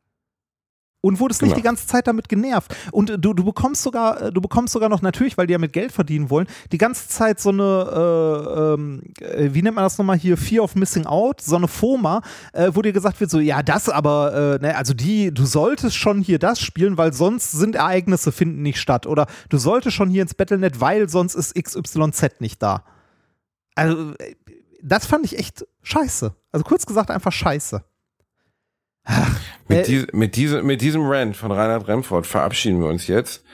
und wurdest nicht Genau. die ganze Zeit damit genervt. Und äh, du, du bekommst sogar, äh, du bekommst sogar noch natürlich, weil die ja mit Geld verdienen wollen, die ganze Zeit so eine, äh, ähm, äh, wie nennt man das nochmal hier, Fear of Missing Out, so eine FOMA, äh, wo dir gesagt wird, so, ja, das aber, äh, ne, also die, du solltest schon hier das spielen, weil sonst sind Ereignisse finden nicht statt. Oder du solltest schon hier ins Battlenet, weil sonst ist XYZ nicht da. Also, äh, das fand ich echt scheiße. Also kurz gesagt einfach scheiße. Mit, Äh, dies, mit, diese, mit diesem Rant von Reinhard Remford verabschieden wir uns jetzt.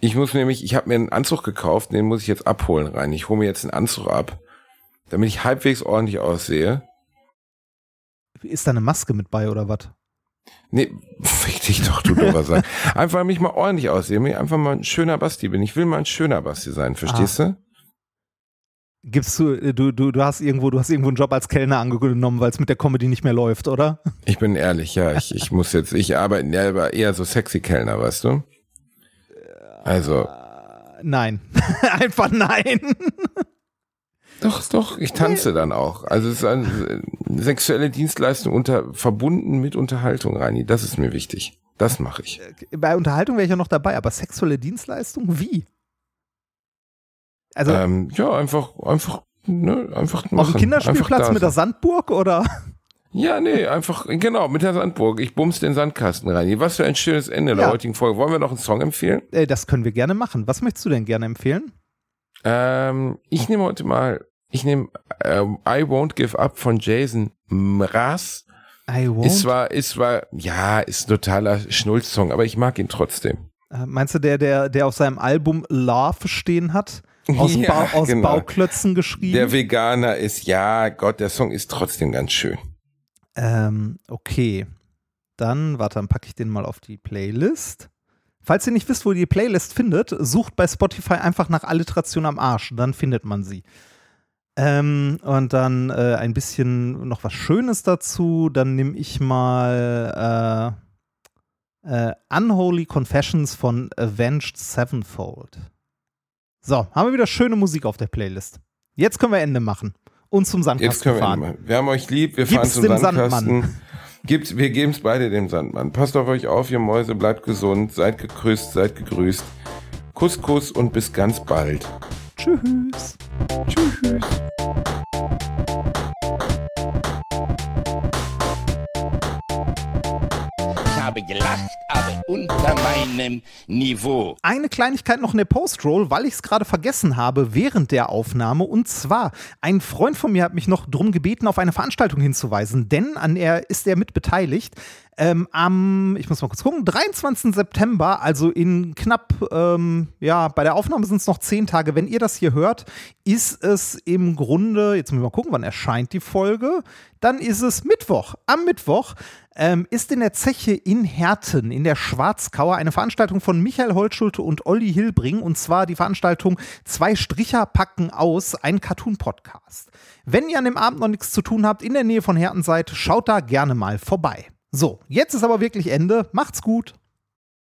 Ich muss nämlich, ich habe mir einen Anzug gekauft, den muss ich jetzt abholen rein. Ich hole mir jetzt einen Anzug ab, damit ich halbwegs ordentlich aussehe. Ist da eine Maske mit bei oder was? Nee, fick dich doch, du doofer [laughs] Sack. Einfach damit ich mal ordentlich aussehe, mir einfach mal ein schöner Basti bin. Ich will mal ein schöner Basti sein, verstehst du? Gibst du, äh, du, du, du hast irgendwo, du hast irgendwo einen Job als Kellner angenommen, weil es mit der Comedy nicht mehr läuft, oder? Ich bin ehrlich, ja, ich, ich muss jetzt, ich arbeite aber eher so sexy Kellner, weißt du? Also, Nein. [laughs] Einfach nein. doch, doch, ich tanze dann auch. Also es ist eine äh, sexuelle Dienstleistung unter, verbunden mit Unterhaltung, Reini. Das ist mir wichtig. Das mache ich. Bei Unterhaltung wäre ich ja noch dabei, aber sexuelle Dienstleistung, wie? Also Ähm, ja, einfach, einfach, ne, einfach machen. auf dem Kinderspielplatz mit der. Sandburg oder? Ja, nee, einfach, genau, mit der Sandburg. Ich bums den Sandkasten rein. Was für ein schönes Ende Ja. der heutigen Folge. Wollen wir noch einen Song empfehlen? Äh, das können wir gerne machen. Was möchtest du denn gerne empfehlen? Ähm, ich nehme heute mal, ich nehme ähm, I Won't Give Up von Jason Mraz. I won't. Ist zwar, ist zwar, ja, ist ein totaler Schnulzsong, aber ich mag ihn trotzdem. Äh, Meinst du der, der, der auf seinem Album Love stehen hat? Aus, Ja, Bau, aus genau. Bauklötzen geschrieben? Der Veganer ist, ja, Gott, der Song ist trotzdem ganz schön. Ähm, okay. Dann, warte, dann packe ich den mal auf die Playlist. Falls ihr nicht wisst, wo ihr die Playlist findet, sucht bei Spotify einfach nach Alliteration am Arsch, dann findet man sie. Ähm, und dann äh, ein bisschen noch was Schönes dazu. Dann nehme ich mal äh, äh, Unholy Confessions von Avenged Sevenfold. So, haben wir wieder schöne Musik auf der Playlist. Jetzt können wir Ende machen und zum Jetzt Sandkasten können wir fahren. mal. Wir haben euch lieb, wir Gib's fahren zum dem Sandkasten. Sandmann. Gibt's, wir geben's beide dem Sandmann. Passt auf euch auf, ihr Mäuse, bleibt gesund, seid gegrüßt, seid gegrüßt. Kuss, Kuss und bis ganz bald. Tschüss. Tschüss. Habe gelacht, aber unter meinem Niveau. Eine Kleinigkeit noch in der Postroll, weil ich es gerade vergessen habe während der Aufnahme. Und zwar, ein Freund von mir hat mich noch darum gebeten, auf eine Veranstaltung hinzuweisen, denn an er ist er mit beteiligt. Ähm, am, ich muss mal kurz gucken, 23. September, also in knapp, ähm, ja, bei der Aufnahme sind es noch zehn Tage. Wenn ihr das hier hört, ist es im Grunde, jetzt müssen wir mal gucken, wann erscheint die Folge. Dann ist es Mittwoch. Am Mittwoch ähm, ist in der Zeche in Herten, in der Schwarzkauer, eine Veranstaltung von Michael Holtschulte und Olli Hilbring. Und zwar die Veranstaltung Zwei Stricher packen aus, ein Cartoon-Podcast. Wenn ihr an dem Abend noch nichts zu tun habt, in der Nähe von Herten seid, schaut da gerne mal vorbei. So, jetzt ist aber wirklich Ende. Macht's gut.